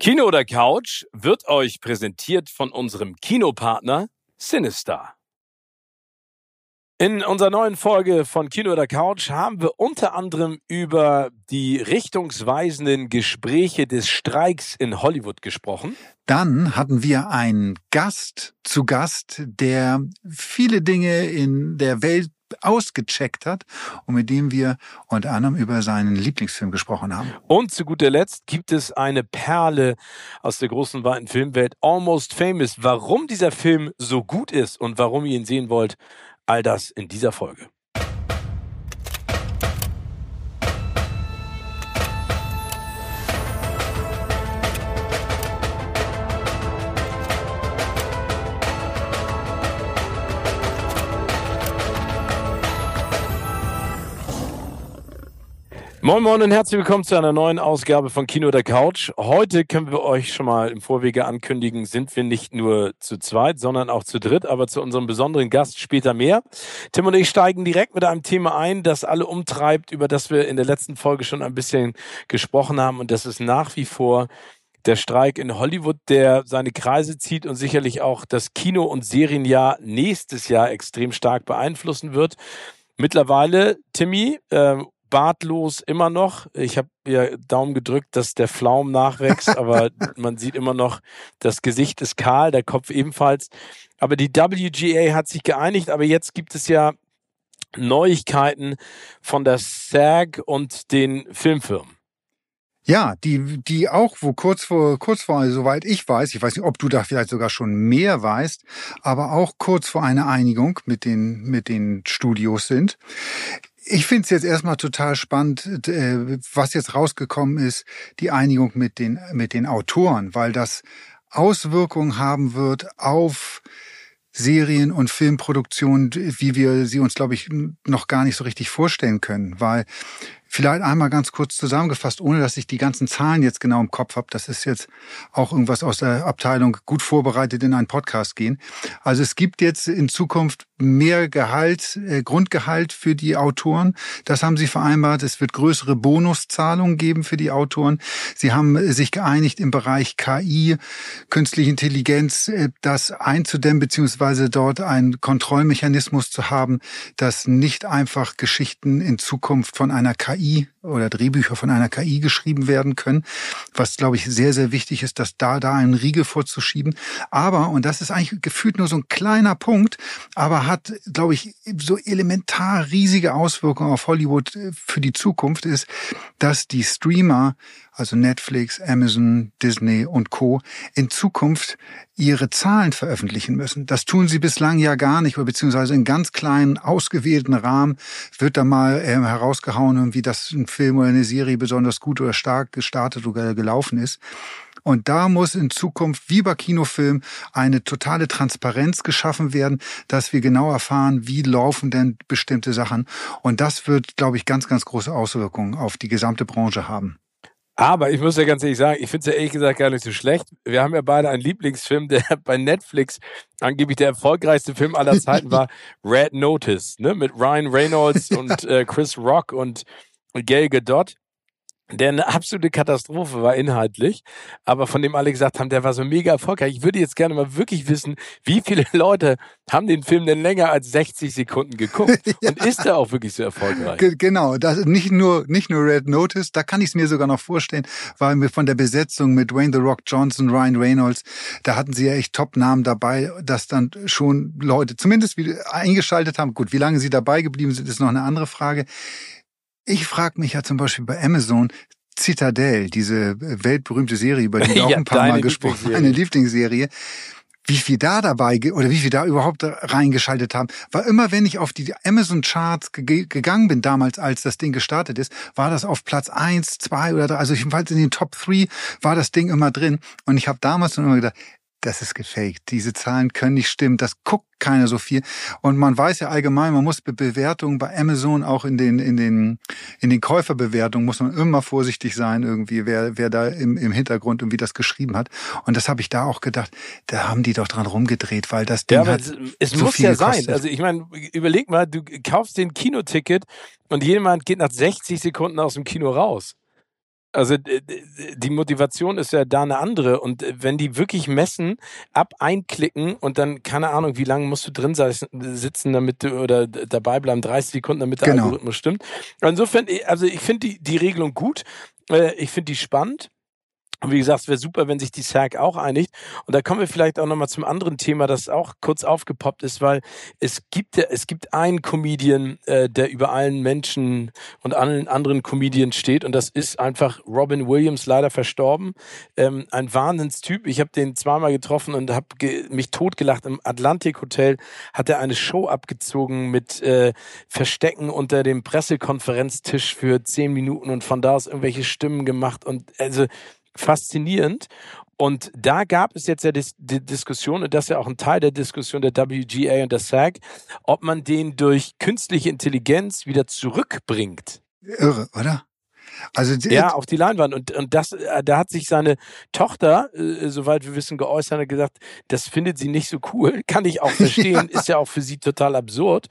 Kino oder Couch wird euch präsentiert von unserem Kinopartner Sinister. In unserer neuen Folge von Kino oder Couch haben wir unter anderem über die richtungsweisenden Gespräche des Streiks in Hollywood gesprochen. Dann hatten wir einen Gast zu Gast, der viele Dinge in der Welt ausgecheckt hat und mit dem wir unter anderem über seinen Lieblingsfilm gesprochen haben. Und zu guter Letzt gibt es eine Perle aus der großen weiten Filmwelt, Almost Famous. Warum dieser Film so gut ist und warum ihr ihn sehen wollt, all das in dieser Folge. Moin Moin und herzlich willkommen zu einer neuen Ausgabe von Kino der Couch. Heute können wir euch schon mal im Vorwege ankündigen, sind wir nicht nur zu zweit, sondern auch zu dritt, aber zu unserem besonderen Gast später mehr. Tim und ich steigen direkt mit einem Thema ein, das alle umtreibt, über das wir in der letzten Folge schon ein bisschen gesprochen haben und das ist nach wie vor der Streik in Hollywood, der seine Kreise zieht und sicherlich auch das Kino- und Serienjahr nächstes Jahr extrem stark beeinflussen wird. Mittlerweile, Timmy, äh, bartlos immer noch. Ich habe ja Daumen gedrückt, dass der Flaum nachwächst, aber man sieht immer noch, das Gesicht ist kahl, der Kopf ebenfalls. Aber die WGA hat sich geeinigt, aber jetzt gibt es ja Neuigkeiten von der SAG und den Filmfirmen. Ja, die, die auch, wo kurz vor, kurz vor, soweit ich weiß, ich weiß nicht, ob du da vielleicht sogar schon mehr weißt, aber auch kurz vor einer Einigung mit den, mit den Studios sind. Ich finde es jetzt erstmal total spannend, äh, was jetzt rausgekommen ist, die Einigung mit den, mit den Autoren, weil das Auswirkungen haben wird auf Serien- und Filmproduktionen, wie wir sie uns, glaube ich, noch gar nicht so richtig vorstellen können. Weil Vielleicht einmal ganz kurz zusammengefasst, ohne dass ich die ganzen Zahlen jetzt genau im Kopf habe. Das ist jetzt auch irgendwas aus der Abteilung gut vorbereitet in einen Podcast gehen. Also es gibt jetzt in Zukunft mehr Gehalt, äh, Grundgehalt für die Autoren. Das haben sie vereinbart. Es wird größere Bonuszahlungen geben für die Autoren. Sie haben sich geeinigt im Bereich KI, künstliche Intelligenz, äh, das einzudämmen beziehungsweise dort einen Kontrollmechanismus zu haben, dass nicht einfach Geschichten in Zukunft von einer KI KI oder Drehbücher von einer KI geschrieben werden können, was glaube ich sehr, sehr wichtig ist, dass da, da einen Riegel vorzuschieben. Aber, und das ist eigentlich gefühlt nur so ein kleiner Punkt, aber hat, glaube ich, so elementar riesige Auswirkungen auf Hollywood äh, für die Zukunft ist, dass die Streamer, also Netflix, Amazon, Disney und Co. in Zukunft ihre Zahlen veröffentlichen müssen. Das tun sie bislang ja gar nicht, beziehungsweise in ganz kleinen, ausgewählten Rahmen wird da mal äh, herausgehauen, wie das ein Film oder eine Serie besonders gut oder stark gestartet oder gelaufen ist. Und da muss in Zukunft, wie bei Kinofilm, eine totale Transparenz geschaffen werden, dass wir genau erfahren, wie laufen denn bestimmte Sachen. Und das wird, glaube ich, ganz, ganz große Auswirkungen auf die gesamte Branche haben. Aber ich muss ja ganz ehrlich sagen, ich finde es ja ehrlich gesagt gar nicht so schlecht. Wir haben ja beide einen Lieblingsfilm, der bei Netflix angeblich der erfolgreichste Film aller Zeiten war, Red Notice, ne? Mit Ryan Reynolds und äh, Chris Rock und Gail Gadot der eine absolute Katastrophe war inhaltlich, aber von dem alle gesagt haben, der war so mega erfolgreich. Ich würde jetzt gerne mal wirklich wissen, wie viele Leute haben den Film denn länger als 60 Sekunden geguckt ja. und ist er auch wirklich so erfolgreich? G genau, das nicht nur nicht nur Red Notice, da kann ich es mir sogar noch vorstellen, weil wir von der Besetzung mit Wayne the Rock Johnson, Ryan Reynolds, da hatten sie ja echt Top-Namen dabei, dass dann schon Leute zumindest eingeschaltet haben. Gut, wie lange sie dabei geblieben sind, ist noch eine andere Frage. Ich frage mich ja zum Beispiel bei Amazon, Citadel, diese weltberühmte Serie, über die wir auch ein paar Mal gesprochen haben, meine Lieblingsserie wie viel da dabei oder wie viel da überhaupt reingeschaltet haben. War immer, wenn ich auf die Amazon Charts ge gegangen bin, damals, als das Ding gestartet ist, war das auf Platz eins, zwei oder drei, also jedenfalls in den Top 3 war das Ding immer drin. Und ich habe damals schon immer gedacht, das ist gefaked. Diese Zahlen können nicht stimmen. Das guckt keiner so viel. Und man weiß ja allgemein, man muss bei Bewertungen bei Amazon auch in den, in den, in den Käuferbewertungen muss man immer vorsichtig sein, irgendwie, wer, wer da im, im Hintergrund irgendwie das geschrieben hat. Und das habe ich da auch gedacht, da haben die doch dran rumgedreht, weil das Ding ja, hat es, es so muss ja sein. Also ich meine, überleg mal, du kaufst den Kinoticket und jemand geht nach 60 Sekunden aus dem Kino raus. Also die Motivation ist ja da eine andere. Und äh, wenn die wirklich messen, ab einklicken und dann, keine Ahnung, wie lange musst du drin sitzen, damit du oder dabei bleiben, 30 Sekunden, damit der genau. Algorithmus stimmt. Insofern, also ich finde die, die Regelung gut. Äh, ich finde die spannend. Und wie gesagt, es wäre super, wenn sich die SAG auch einigt. Und da kommen wir vielleicht auch nochmal zum anderen Thema, das auch kurz aufgepoppt ist, weil es gibt es gibt einen Comedian, äh, der über allen Menschen und allen anderen Comedians steht. Und das ist einfach Robin Williams, leider verstorben. Ähm, ein Wahnsinnstyp. Ich habe den zweimal getroffen und habe ge mich totgelacht. Im Atlantic Hotel hat er eine Show abgezogen mit äh, Verstecken unter dem Pressekonferenztisch für zehn Minuten und von da aus irgendwelche Stimmen gemacht. Und also faszinierend. Und da gab es jetzt ja die, die Diskussion, und das ist ja auch ein Teil der Diskussion der WGA und der SAG, ob man den durch künstliche Intelligenz wieder zurückbringt. Irre, oder? Also ja, auf die Leinwand. Und, und das, äh, da hat sich seine Tochter, äh, soweit wir wissen, geäußert und gesagt, das findet sie nicht so cool. Kann ich auch verstehen, ja. ist ja auch für sie total absurd.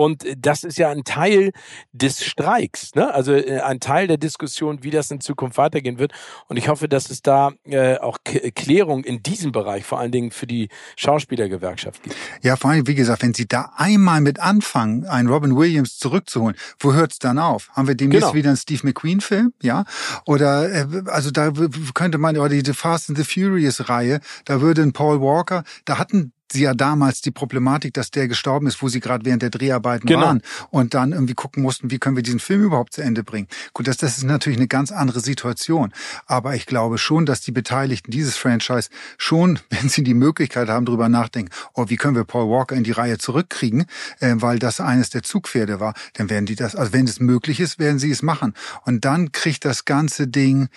Und das ist ja ein Teil des Streiks, ne? also äh, ein Teil der Diskussion, wie das in Zukunft weitergehen wird. Und ich hoffe, dass es da äh, auch K Klärung in diesem Bereich, vor allen Dingen für die Schauspielergewerkschaft gibt. Ja, vor allem, wie gesagt, wenn Sie da einmal mit anfangen, einen Robin Williams zurückzuholen, wo hört's dann auf? Haben wir demnächst genau. wieder einen Steve McQueen-Film? Ja? Oder äh, also da könnte man, oder die Fast and the Furious-Reihe, da würde ein Paul Walker, da hatten sie ja damals die Problematik, dass der gestorben ist, wo sie gerade während der Dreharbeiten genau. waren und dann irgendwie gucken mussten, wie können wir diesen Film überhaupt zu Ende bringen. Gut, das, das ist natürlich eine ganz andere Situation. Aber ich glaube schon, dass die Beteiligten dieses Franchise schon, wenn sie die Möglichkeit haben, darüber nachdenken, oh, wie können wir Paul Walker in die Reihe zurückkriegen, äh, weil das eines der Zugpferde war, dann werden die das, also wenn es möglich ist, werden sie es machen. Und dann kriegt das ganze Ding,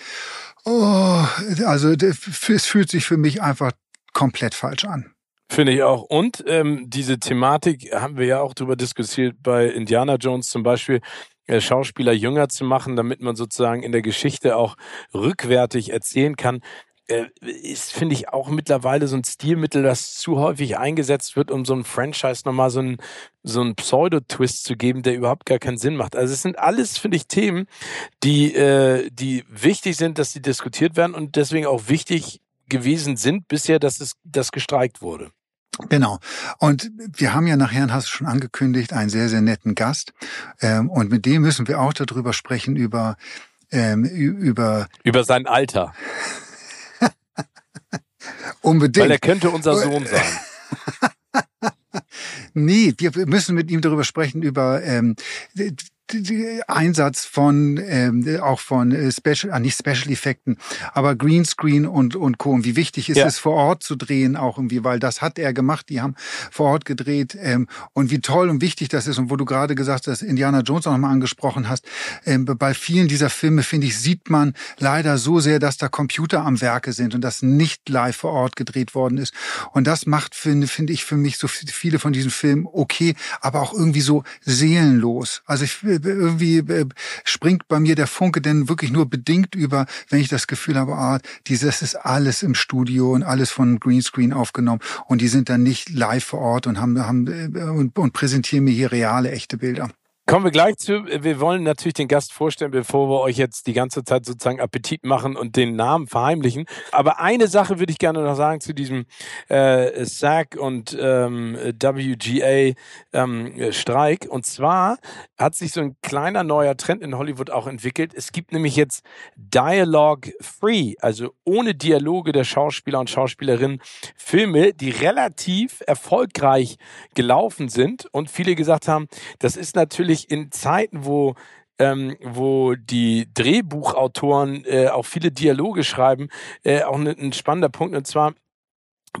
oh, also es fühlt sich für mich einfach komplett falsch an. Finde ich auch. Und ähm, diese Thematik haben wir ja auch darüber diskutiert bei Indiana Jones zum Beispiel, äh, Schauspieler jünger zu machen, damit man sozusagen in der Geschichte auch rückwärtig erzählen kann. Äh, ist, finde ich, auch mittlerweile so ein Stilmittel, das zu häufig eingesetzt wird, um so ein Franchise nochmal so ein so einen Pseudo-Twist zu geben, der überhaupt gar keinen Sinn macht. Also es sind alles, finde ich, Themen, die, äh, die wichtig sind, dass sie diskutiert werden und deswegen auch wichtig gewesen sind bisher, dass es das gestreikt wurde. Genau. Und wir haben ja nachher, hast du schon angekündigt, einen sehr, sehr netten Gast. Ähm, und mit dem müssen wir auch darüber sprechen, über, ähm, über, über sein Alter. Unbedingt. Weil er könnte unser Sohn sein. nee, wir müssen mit ihm darüber sprechen, über ähm, Einsatz von ähm, auch von äh, Special, ah, nicht Special Effekten, aber Greenscreen und und Co. Und wie wichtig ist ja. es vor Ort zu drehen auch irgendwie, weil das hat er gemacht. Die haben vor Ort gedreht ähm, und wie toll und wichtig das ist und wo du gerade gesagt hast, Indiana Jones auch nochmal angesprochen hast. Ähm, bei vielen dieser Filme finde ich sieht man leider so sehr, dass da Computer am Werke sind und das nicht live vor Ort gedreht worden ist. Und das macht finde finde ich für mich so viele von diesen Filmen okay, aber auch irgendwie so seelenlos. Also ich irgendwie äh, springt bei mir der Funke denn wirklich nur bedingt über, wenn ich das Gefühl habe, ah, dieses ist alles im Studio und alles von Greenscreen aufgenommen und die sind dann nicht live vor Ort und haben, haben äh, und, und präsentieren mir hier reale, echte Bilder. Kommen wir gleich zu. Wir wollen natürlich den Gast vorstellen, bevor wir euch jetzt die ganze Zeit sozusagen Appetit machen und den Namen verheimlichen. Aber eine Sache würde ich gerne noch sagen zu diesem äh, SAG und ähm, WGA ähm, Streik. Und zwar hat sich so ein kleiner neuer Trend in Hollywood auch entwickelt. Es gibt nämlich jetzt Dialogue Free, also ohne Dialoge der Schauspieler und Schauspielerinnen Filme, die relativ erfolgreich gelaufen sind und viele gesagt haben, das ist natürlich natürlich in Zeiten, wo ähm, wo die Drehbuchautoren äh, auch viele Dialoge schreiben, äh, auch ne, ein spannender Punkt. Und zwar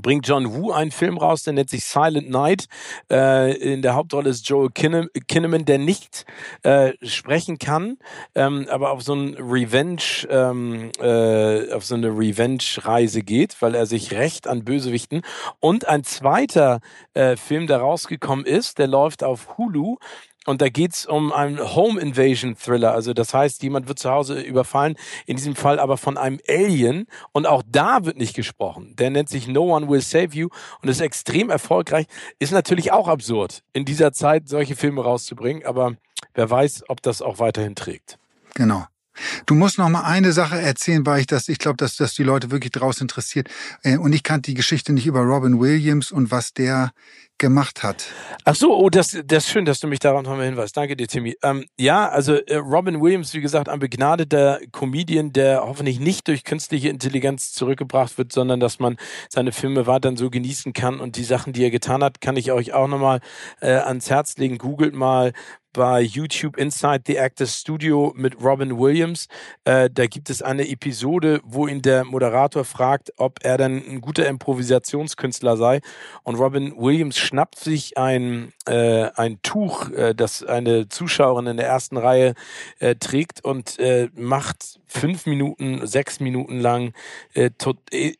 bringt John Woo einen Film raus, der nennt sich Silent Night. Äh, in der Hauptrolle ist Joel Kinnaman, der nicht äh, sprechen kann, ähm, aber auf so ein Revenge, ähm, äh, auf so eine Revenge-Reise geht, weil er sich rächt an Bösewichten. Und ein zweiter äh, Film, der rausgekommen ist, der läuft auf Hulu und da geht's um einen Home Invasion Thriller. Also das heißt, jemand wird zu Hause überfallen, in diesem Fall aber von einem Alien. Und auch da wird nicht gesprochen. Der nennt sich No One Will Save You und ist extrem erfolgreich. Ist natürlich auch absurd, in dieser Zeit solche Filme rauszubringen. Aber wer weiß, ob das auch weiterhin trägt. Genau. Du musst noch mal eine Sache erzählen, weil ich das, ich glaube, dass das die Leute wirklich draus interessiert. Äh, und ich kannte die Geschichte nicht über Robin Williams und was der gemacht hat. Ach so, oh, das, das ist schön, dass du mich darauf nochmal hinweist. Danke dir, Timmy. Ähm, ja, also äh, Robin Williams, wie gesagt, ein begnadeter Comedian, der hoffentlich nicht durch künstliche Intelligenz zurückgebracht wird, sondern dass man seine Filme weiterhin so genießen kann und die Sachen, die er getan hat, kann ich euch auch nochmal äh, ans Herz legen. Googelt mal bei YouTube Inside the Actors Studio mit Robin Williams. Äh, da gibt es eine Episode, wo ihn der Moderator fragt, ob er denn ein guter Improvisationskünstler sei. Und Robin Williams schnappt sich ein, äh, ein Tuch, äh, das eine Zuschauerin in der ersten Reihe äh, trägt und äh, macht fünf Minuten, sechs Minuten lang äh,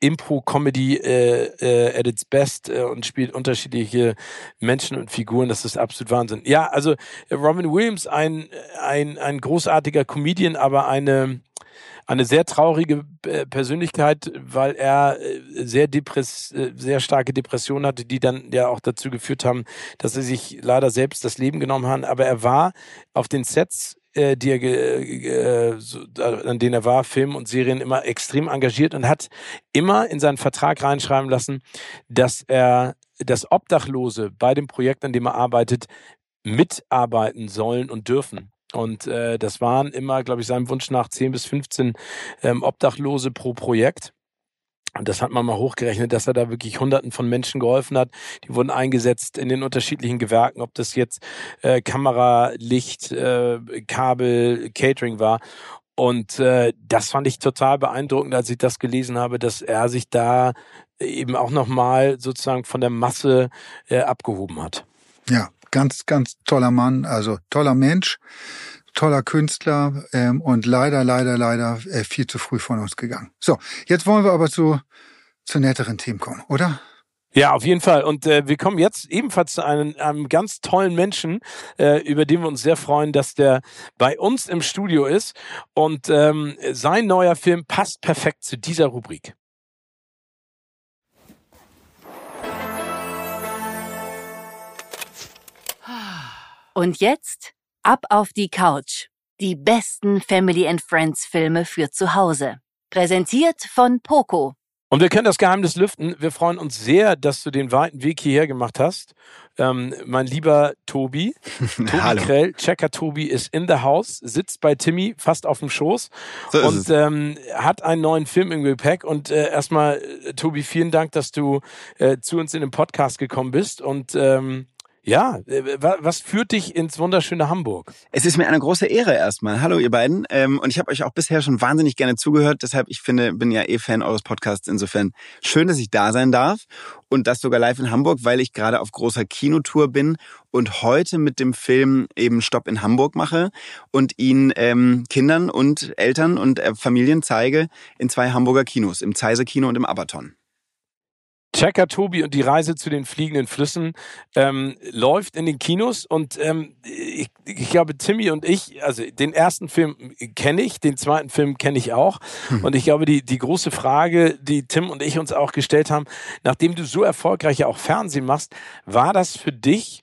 Impro-Comedy äh, äh, at its best äh, und spielt unterschiedliche Menschen und Figuren. Das ist absolut Wahnsinn. Ja, also Robin Williams, ein, ein, ein großartiger Comedian, aber eine eine sehr traurige äh, Persönlichkeit, weil er äh, sehr depress äh, sehr starke Depressionen hatte, die dann ja auch dazu geführt haben, dass er sich leider selbst das Leben genommen hat. Aber er war auf den Sets die er äh, so, an denen er war, Film und Serien immer extrem engagiert und hat immer in seinen Vertrag reinschreiben lassen, dass er das Obdachlose bei dem Projekt, an dem er arbeitet, mitarbeiten sollen und dürfen. Und äh, das waren immer, glaube ich, seinem Wunsch nach 10 bis 15 ähm, Obdachlose pro Projekt. Und das hat man mal hochgerechnet, dass er da wirklich Hunderten von Menschen geholfen hat. Die wurden eingesetzt in den unterschiedlichen Gewerken, ob das jetzt äh, Kamera, Licht, äh, Kabel, Catering war. Und äh, das fand ich total beeindruckend, als ich das gelesen habe, dass er sich da eben auch nochmal sozusagen von der Masse äh, abgehoben hat. Ja, ganz, ganz toller Mann, also toller Mensch, toller Künstler ähm, und leider, leider, leider äh, viel zu früh von uns gegangen. So, jetzt wollen wir aber zu, zu netteren Themen kommen, oder? Ja, auf jeden Fall. Und äh, wir kommen jetzt ebenfalls zu einem, einem ganz tollen Menschen, äh, über den wir uns sehr freuen, dass der bei uns im Studio ist. Und ähm, sein neuer Film passt perfekt zu dieser Rubrik. Und jetzt ab auf die Couch. Die besten Family and Friends Filme für zu Hause. Präsentiert von Poco. Und wir können das Geheimnis lüften. Wir freuen uns sehr, dass du den weiten Weg hierher gemacht hast. Ähm, mein lieber Tobi. Tobi Hallo. Krell, Checker Tobi ist in the house, sitzt bei Timmy fast auf dem Schoß So und ähm, hat einen neuen Film im Gepäck. Und äh, erstmal, äh, Tobi, vielen Dank, dass du äh, zu uns in den Podcast gekommen bist. Und ähm, ja, äh, wa- was führt dich ins wunderschöne Hamburg? Es ist mir eine große Ehre erstmal. Hallo ihr beiden. Ähm, und ich habe euch auch bisher schon wahnsinnig gerne zugehört. Deshalb, ich finde, bin ja eh Fan eures Podcasts. Insofern schön, dass ich da sein darf. Und das sogar live in Hamburg, weil ich gerade auf großer Kinotour bin und heute mit dem Film eben Stopp in Hamburg mache und ihn ähm, Kindern und Eltern und äh, Familien zeige in zwei Hamburger Kinos, im Zeise Kino und im Abaton. Checker Tobi und die Reise zu den fliegenden Flüssen ähm, läuft in den Kinos und ähm, ich, ich glaube, Timmy und ich, also den ersten Film kenne ich, den zweiten Film kenne ich auch. Und ich glaube, die, die große Frage, die Tim und ich uns auch gestellt haben, nachdem du so erfolgreich ja auch Fernsehen machst, war das für dich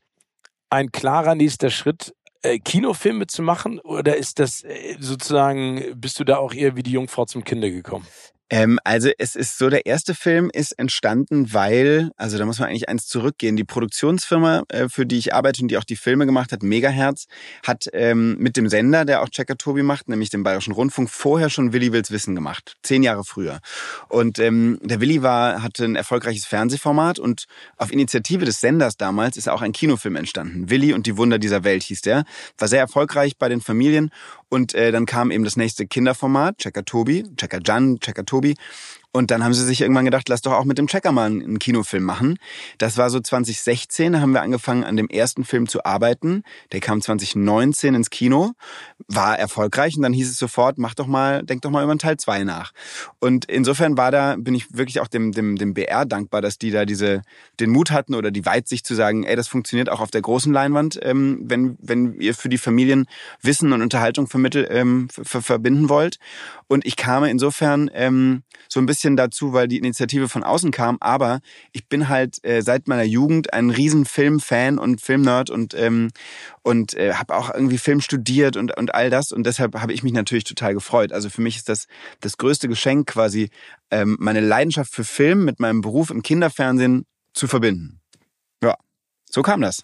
ein klarer nächster Schritt, äh, Kinofilme zu machen oder ist das äh, sozusagen, bist du da auch eher wie die Jungfrau zum Kinder gekommen? Ähm, also es ist so, der erste Film ist entstanden, weil, also da muss man eigentlich eins zurückgehen. Die Produktionsfirma, äh, für die ich arbeite und die auch die Filme gemacht hat, Megahertz, hat ähm, mit dem Sender, der auch Checker Tobi macht, nämlich dem Bayerischen Rundfunk, vorher schon Willi Wills Wissen gemacht. Zehn Jahre früher. Und ähm, der Willi war, hatte ein erfolgreiches Fernsehformat und auf Initiative des Senders damals ist auch ein Kinofilm entstanden. Willi und die Wunder dieser Welt hieß der. War sehr erfolgreich bei den Familien und äh, dann kam eben das nächste Kinderformat, Checker Tobi, Checker Jan, Checker Tobi. Und dann haben sie sich irgendwann gedacht, lass doch auch mit dem Checker mal einen Kinofilm machen. Das war so 2016, da haben wir angefangen, an dem ersten Film zu arbeiten. Der kam 2019 ins Kino, war erfolgreich und dann hieß es sofort, mach doch mal, denk doch mal über einen Teil 2 nach. Und insofern war da, bin ich wirklich auch dem, dem, dem BR dankbar, dass die da diese, den Mut hatten oder die Weitsicht zu sagen, ey, das funktioniert auch auf der großen Leinwand, ähm, wenn, wenn ihr für die Familien Wissen und Unterhaltung vermittel, ähm, ver verbinden wollt. Und ich kam insofern ähm, so ein bisschen dazu, weil die Initiative von außen kam. Aber ich bin halt äh, seit meiner Jugend ein riesen Filmfan und Filmnerd und ähm, und äh, habe auch irgendwie Film studiert und und all das. Und deshalb habe ich mich natürlich total gefreut. Also für mich ist das das größte Geschenk quasi ähm, meine Leidenschaft für Film mit meinem Beruf im Kinderfernsehen zu verbinden. Ja, so kam das.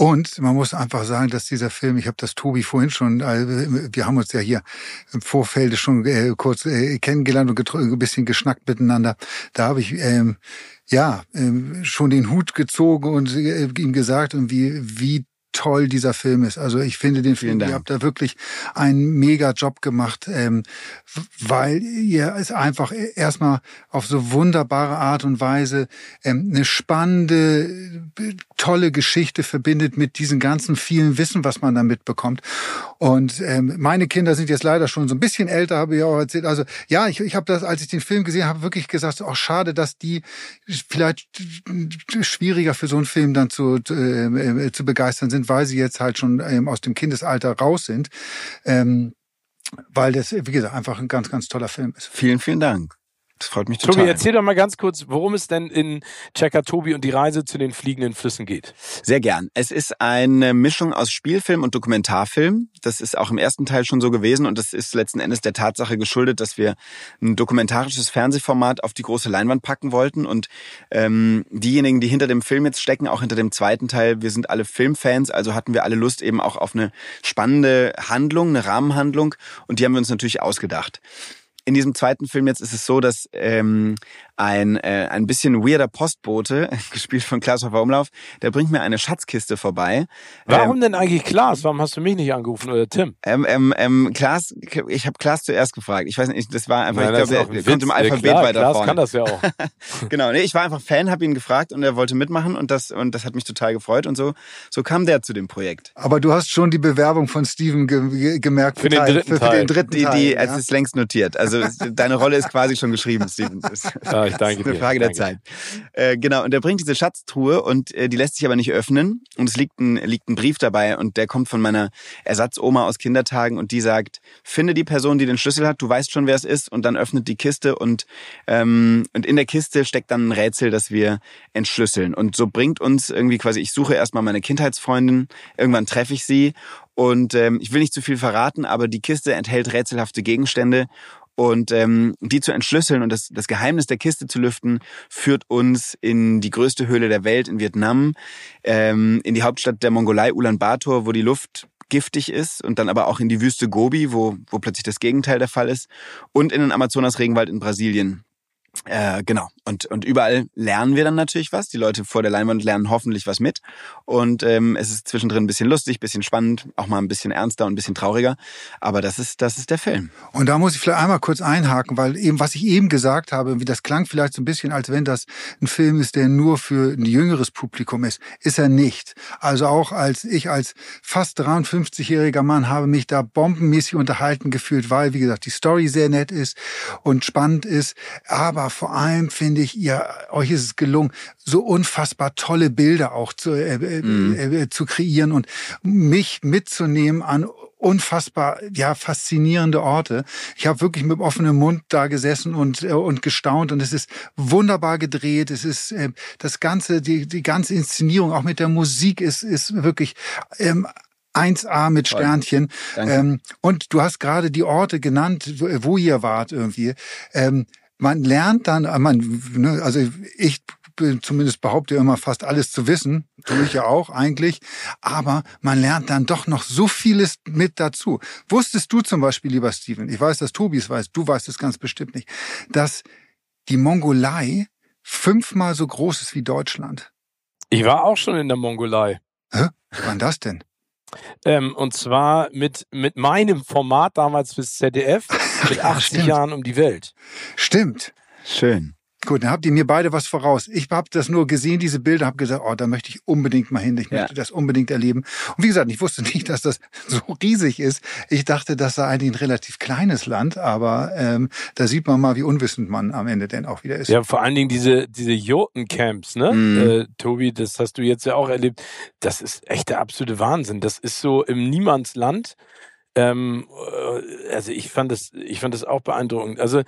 Und man muss einfach sagen, dass dieser Film, ich habe das Tobi vorhin schon, äh, wir haben uns ja hier im Vorfeld schon äh, kurz äh, kennengelernt und ein bisschen geschnackt miteinander. Da habe ich ähm, ja ähm, schon den Hut gezogen und ihm gesagt, wie, wie toll dieser Film ist. Also ich finde den Film, ihr habt da wirklich einen mega Job gemacht, ähm, weil ihr es einfach erstmal auf so wunderbare Art und Weise ähm, eine spannende, tolle Geschichte verbindet mit diesem ganzen vielen Wissen, was man da mitbekommt. Und ähm, meine Kinder sind jetzt leider schon so ein bisschen älter, habe ich auch erzählt. Also ja, ich, ich habe das, als ich den Film gesehen habe, wirklich gesagt, auch oh, schade, dass die vielleicht schwieriger für so einen Film dann zu, äh, zu begeistern sind, weil sie jetzt halt schon ähm, aus dem Kindesalter raus sind. Ähm, weil das, wie gesagt, einfach ein ganz, ganz toller Film ist. Vielen, vielen Dank. Das freut mich total. Tobi, erzähl doch mal ganz kurz, worum es denn in Checker Tobi und die Reise zu den fliegenden Flüssen geht. Sehr gern. Es ist eine Mischung aus Spielfilm und Dokumentarfilm. Das ist auch im ersten Teil schon so gewesen und das ist letzten Endes der Tatsache geschuldet, dass wir ein dokumentarisches Fernsehformat auf die große Leinwand packen wollten und ähm, diejenigen, die hinter dem Film jetzt stecken, auch hinter dem zweiten Teil, wir sind alle Filmfans, also hatten wir alle Lust eben auch auf eine spannende Handlung, eine Rahmenhandlung und die haben wir uns natürlich ausgedacht in diesem zweiten Film jetzt ist es so, dass ähm, ein, äh, ein bisschen weirder Postbote, gespielt von Klaas Hofer Umlauf, der bringt mir eine Schatzkiste vorbei. Warum ähm, denn eigentlich Klaas? Warum hast du mich nicht angerufen oder Tim? Ähm, ähm, ähm, Klaas, ich habe Klaas zuerst gefragt. Ich weiß nicht, das war einfach, Nein, ich glaube, der kommt im Alphabet ja, klar, weiter Klaas vorne. kann das ja auch. genau, nee, ich war einfach Fan, habe ihn gefragt und er wollte mitmachen und das und das hat mich total gefreut und so so kam der zu dem Projekt. Aber du hast schon die Bewerbung von Steven ge gemerkt für, für den dritten für, Teil. Für den dritten die, Teil, die, ja? es ist längst notiert. Also deine Rolle ist quasi schon geschrieben, Steven. Ja, ich danke das ist eine dir. Frage der Zeit. Äh, genau, und er bringt diese Schatztruhe und äh, die lässt sich aber nicht öffnen. Und es liegt ein, liegt ein Brief dabei und der kommt von meiner Ersatzoma aus Kindertagen und die sagt, finde die Person, die den Schlüssel hat, du weißt schon, wer es ist und dann öffnet die Kiste und, ähm, und in der Kiste steckt dann ein Rätsel, das wir entschlüsseln. Und so bringt uns irgendwie quasi, ich suche erstmal meine Kindheitsfreundin, irgendwann treffe ich sie und ähm, ich will nicht zu viel verraten, aber die Kiste enthält rätselhafte Gegenstände und ähm, die zu entschlüsseln und das, das Geheimnis der Kiste zu lüften, führt uns in die größte Höhle der Welt in Vietnam, ähm, in die Hauptstadt der Mongolei, Ulaanbaatar, wo die Luft giftig ist und dann aber auch in die Wüste Gobi, wo, wo plötzlich das Gegenteil der Fall ist und in den Amazonas-Regenwald in Brasilien. Äh, genau. Und, und überall lernen wir dann natürlich was. Die Leute vor der Leinwand lernen hoffentlich was mit. Und ähm, es ist zwischendrin ein bisschen lustig, bisschen spannend, auch mal ein bisschen ernster und ein bisschen trauriger. Aber das ist, das ist der Film. Und da muss ich vielleicht einmal kurz einhaken, weil eben, was ich eben gesagt habe, wie das klang vielleicht so ein bisschen, als wenn das ein Film ist, der nur für ein jüngeres Publikum ist. Ist er nicht. Also auch als ich als fast 53-jähriger Mann habe mich da bombenmäßig unterhalten gefühlt, weil, wie gesagt, die Story sehr nett ist und spannend ist. Aber vor allem finde ich, ihr, euch ist es gelungen, so unfassbar tolle Bilder auch zu, äh, mhm. äh, zu kreieren und mich mitzunehmen an unfassbar ja faszinierende Orte. Ich habe wirklich mit offenem Mund da gesessen und äh, und gestaunt und es ist wunderbar gedreht. Es ist äh, das ganze die die ganze Inszenierung auch mit der Musik ist ist wirklich ähm, 1A mit Sternchen. Ähm, und du hast gerade die Orte genannt, wo ihr wart irgendwie. Ähm, man lernt dann, man, ne, also ich zumindest behaupte immer fast alles zu wissen, tue ich ja auch eigentlich, aber man lernt dann doch noch so vieles mit dazu. Wusstest du zum Beispiel, lieber Steven, ich weiß, dass Tobi es weiß, du weißt es ganz bestimmt nicht, dass die Mongolei fünfmal so groß ist wie Deutschland? Ich war auch schon in der Mongolei. Hä? Wie war das denn? Ähm, und zwar mit, mit meinem Format damals fürs ZDF, mit 80 Jahren um die Welt. Stimmt. Schön. Gut, dann habt ihr mir beide was voraus. Ich habe das nur gesehen, diese Bilder, habe gesagt, oh, da möchte ich unbedingt mal hin. Ich möchte ja. das unbedingt erleben. Und wie gesagt, ich wusste nicht, dass das so riesig ist. Ich dachte, das sei eigentlich ein relativ kleines Land, aber ähm, da sieht man mal, wie unwissend man am Ende denn auch wieder ist. Ja, vor allen Dingen diese diese Jurtencamps, ne? Mhm. Äh, Tobi, das hast du jetzt ja auch erlebt. Das ist echt der absolute Wahnsinn. Das ist so im Niemandsland Ähm, äh, also ich fand das, ich fand das auch beeindruckend. Also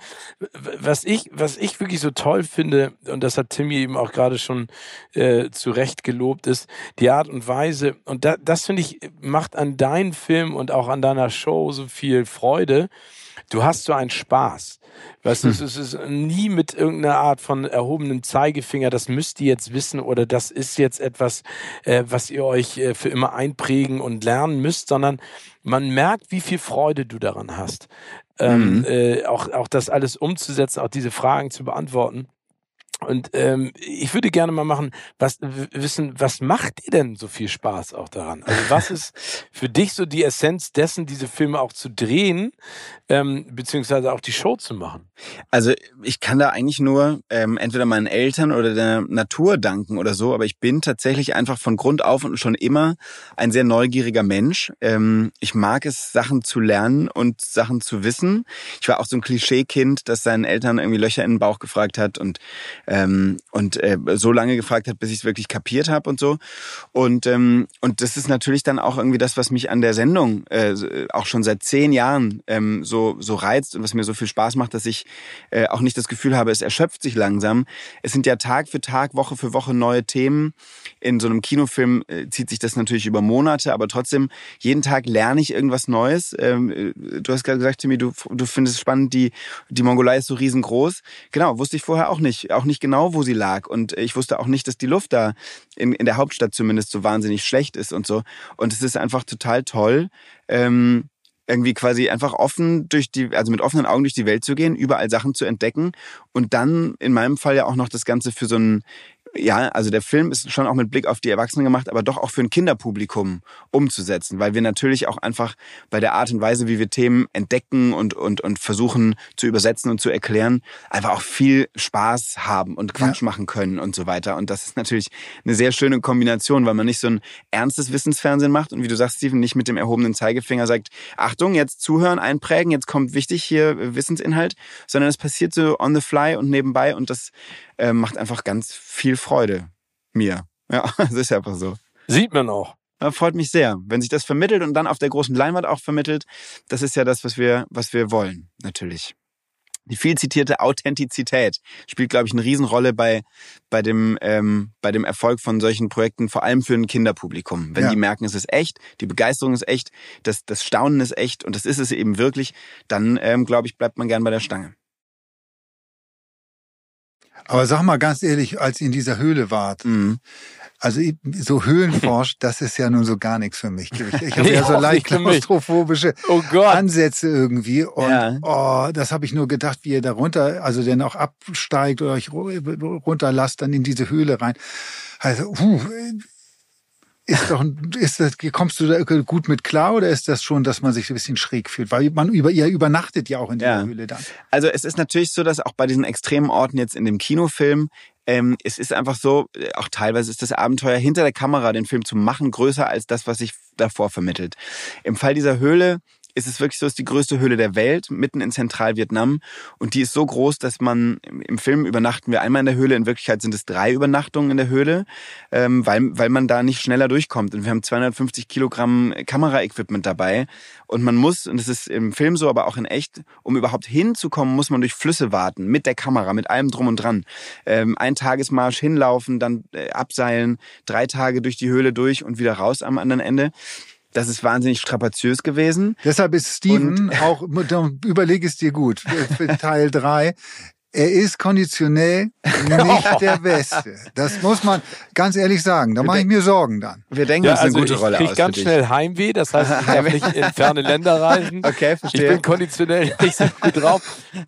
was ich, was ich wirklich so toll finde, und das hat Timmy eben auch gerade schon äh, zu Recht gelobt, ist die Art und Weise, und da, das finde ich, macht an deinem Film und auch an deiner Show so viel Freude. Du hast so einen Spaß. Weißt hm. du, es ist nie mit irgendeiner Art von erhobenem Zeigefinger, das müsst ihr jetzt wissen oder das ist jetzt etwas, äh, was ihr euch äh, für immer einprägen und lernen müsst, sondern man merkt, wie viel Freude du daran hast. Ähm, mhm. äh, auch, auch das alles umzusetzen, auch diese Fragen zu beantworten. Und ähm, ich würde gerne mal machen, was wissen, was macht dir denn so viel Spaß auch daran? Also was ist für dich so die Essenz dessen, diese Filme auch zu drehen, ähm, beziehungsweise auch die Show zu machen? Also ich kann da eigentlich nur ähm, entweder meinen Eltern oder der Natur danken oder so, aber ich bin tatsächlich einfach von Grund auf und schon immer ein sehr neugieriger Mensch. Ähm, ich mag es, Sachen zu lernen und Sachen zu wissen. Ich war auch so ein Klischeekind, das seinen Eltern irgendwie Löcher in den Bauch gefragt hat und ähm, und äh, so lange gefragt hat, bis ich es wirklich kapiert habe und so. Und ähm, und das ist natürlich dann auch irgendwie das, was mich an der Sendung äh, auch schon seit zehn Jahren ähm, so so reizt und was mir so viel Spaß macht, dass ich äh, auch nicht das Gefühl habe, es erschöpft sich langsam. Es sind ja Tag für Tag, Woche für Woche neue Themen. In so einem Kinofilm äh, zieht sich das natürlich über Monate, aber trotzdem jeden Tag lerne ich irgendwas Neues. Ähm, äh, du hast gerade gesagt, Timmy, du, du findest es spannend, die die Mongolei ist so riesengroß. Genau, wusste ich vorher auch nicht, auch nicht genau, wo sie lag. Und ich wusste auch nicht, dass die Luft da in, in der Hauptstadt zumindest so wahnsinnig schlecht ist und so. Und es ist einfach total toll. Ähm, irgendwie quasi einfach offen durch die, also mit offenen Augen durch die Welt zu gehen, überall Sachen zu entdecken und dann in meinem Fall ja auch noch das Ganze für so ein ja, also der Film ist schon auch mit Blick auf die Erwachsenen gemacht, aber doch auch für ein Kinderpublikum umzusetzen, weil wir natürlich auch einfach bei der Art und Weise, wie wir Themen entdecken und, und, und versuchen zu übersetzen und zu erklären, einfach auch viel Spaß haben und Quatsch ja. machen können und so weiter. Und das ist natürlich eine sehr schöne Kombination, weil man nicht so ein ernstes Wissensfernsehen macht und wie du sagst, Steven, nicht mit dem erhobenen Zeigefinger sagt, Achtung, jetzt zuhören, einprägen, jetzt kommt wichtig hier Wissensinhalt, sondern es passiert so on the fly und nebenbei und das äh, macht einfach ganz viel Freude mir. Ja, das ist einfach so. Sieht man auch. Ja, freut mich sehr, wenn sich das vermittelt und dann auf der großen Leinwand auch vermittelt. Das ist ja das, was wir, was wir wollen, natürlich. Die viel zitierte Authentizität spielt, glaube ich, eine Riesenrolle bei, bei, dem, ähm, bei dem Erfolg von solchen Projekten, vor allem für ein Kinderpublikum. Wenn ja. die merken, es ist echt, die Begeisterung ist echt, das, das Staunen ist echt und das ist es eben wirklich, dann, ähm, glaube ich, bleibt man gern bei der Stange. Aber sag mal ganz ehrlich, als ihr in dieser Höhle wart, mhm. also so Höhlenforscht, das ist ja nun so gar nichts für mich. Ich, ich habe ja so leicht klaustrophobische oh Ansätze irgendwie. Und ja. oh, das habe ich nur gedacht, wie ihr da runter, also denn auch absteigt oder euch runterlasst dann in diese Höhle rein. Also, uh, ist doch, ist das, kommst du da gut mit klar oder ist das schon, dass man sich ein bisschen schräg fühlt? Weil man über, ihr übernachtet ja auch in dieser ja. Höhle dann. Also es ist natürlich so, dass auch bei diesen extremen Orten jetzt in dem Kinofilm, ähm, es ist einfach so, äh, auch teilweise ist das Abenteuer hinter der Kamera, den Film zu machen, größer als das, was sich davor vermittelt. Im Fall dieser Höhle ist es wirklich so, es ist die größte Höhle der Welt, mitten in Zentralvietnam. Und die ist so groß, dass man im Film übernachten wir einmal in der Höhle. In Wirklichkeit sind es drei Übernachtungen in der Höhle, ähm, weil, weil man da nicht schneller durchkommt. Und wir haben 250 Kilogramm Kameraequipment dabei. Und man muss, und das ist im Film so, aber auch in echt, um überhaupt hinzukommen, muss man durch Flüsse warten, mit der Kamera, mit allem drum und dran. Ähm, ein Tagesmarsch hinlaufen, dann äh, abseilen, drei Tage durch die Höhle durch und wieder raus am anderen Ende. Das ist wahnsinnig strapaziös gewesen. Deshalb ist Steven und auch, überleg es dir gut, für Teil drei er ist konditionell nicht der Beste. Das muss man ganz ehrlich sagen. Da mache ich mir Sorgen dann. Wir denken ja, uns also eine gute ich Rolle krieg aus. ganz schnell Heimweh, das heißt, ich darf nicht in ferne Länder reisen. Okay, verstehe. Ich bin konditionell nicht so gut drauf.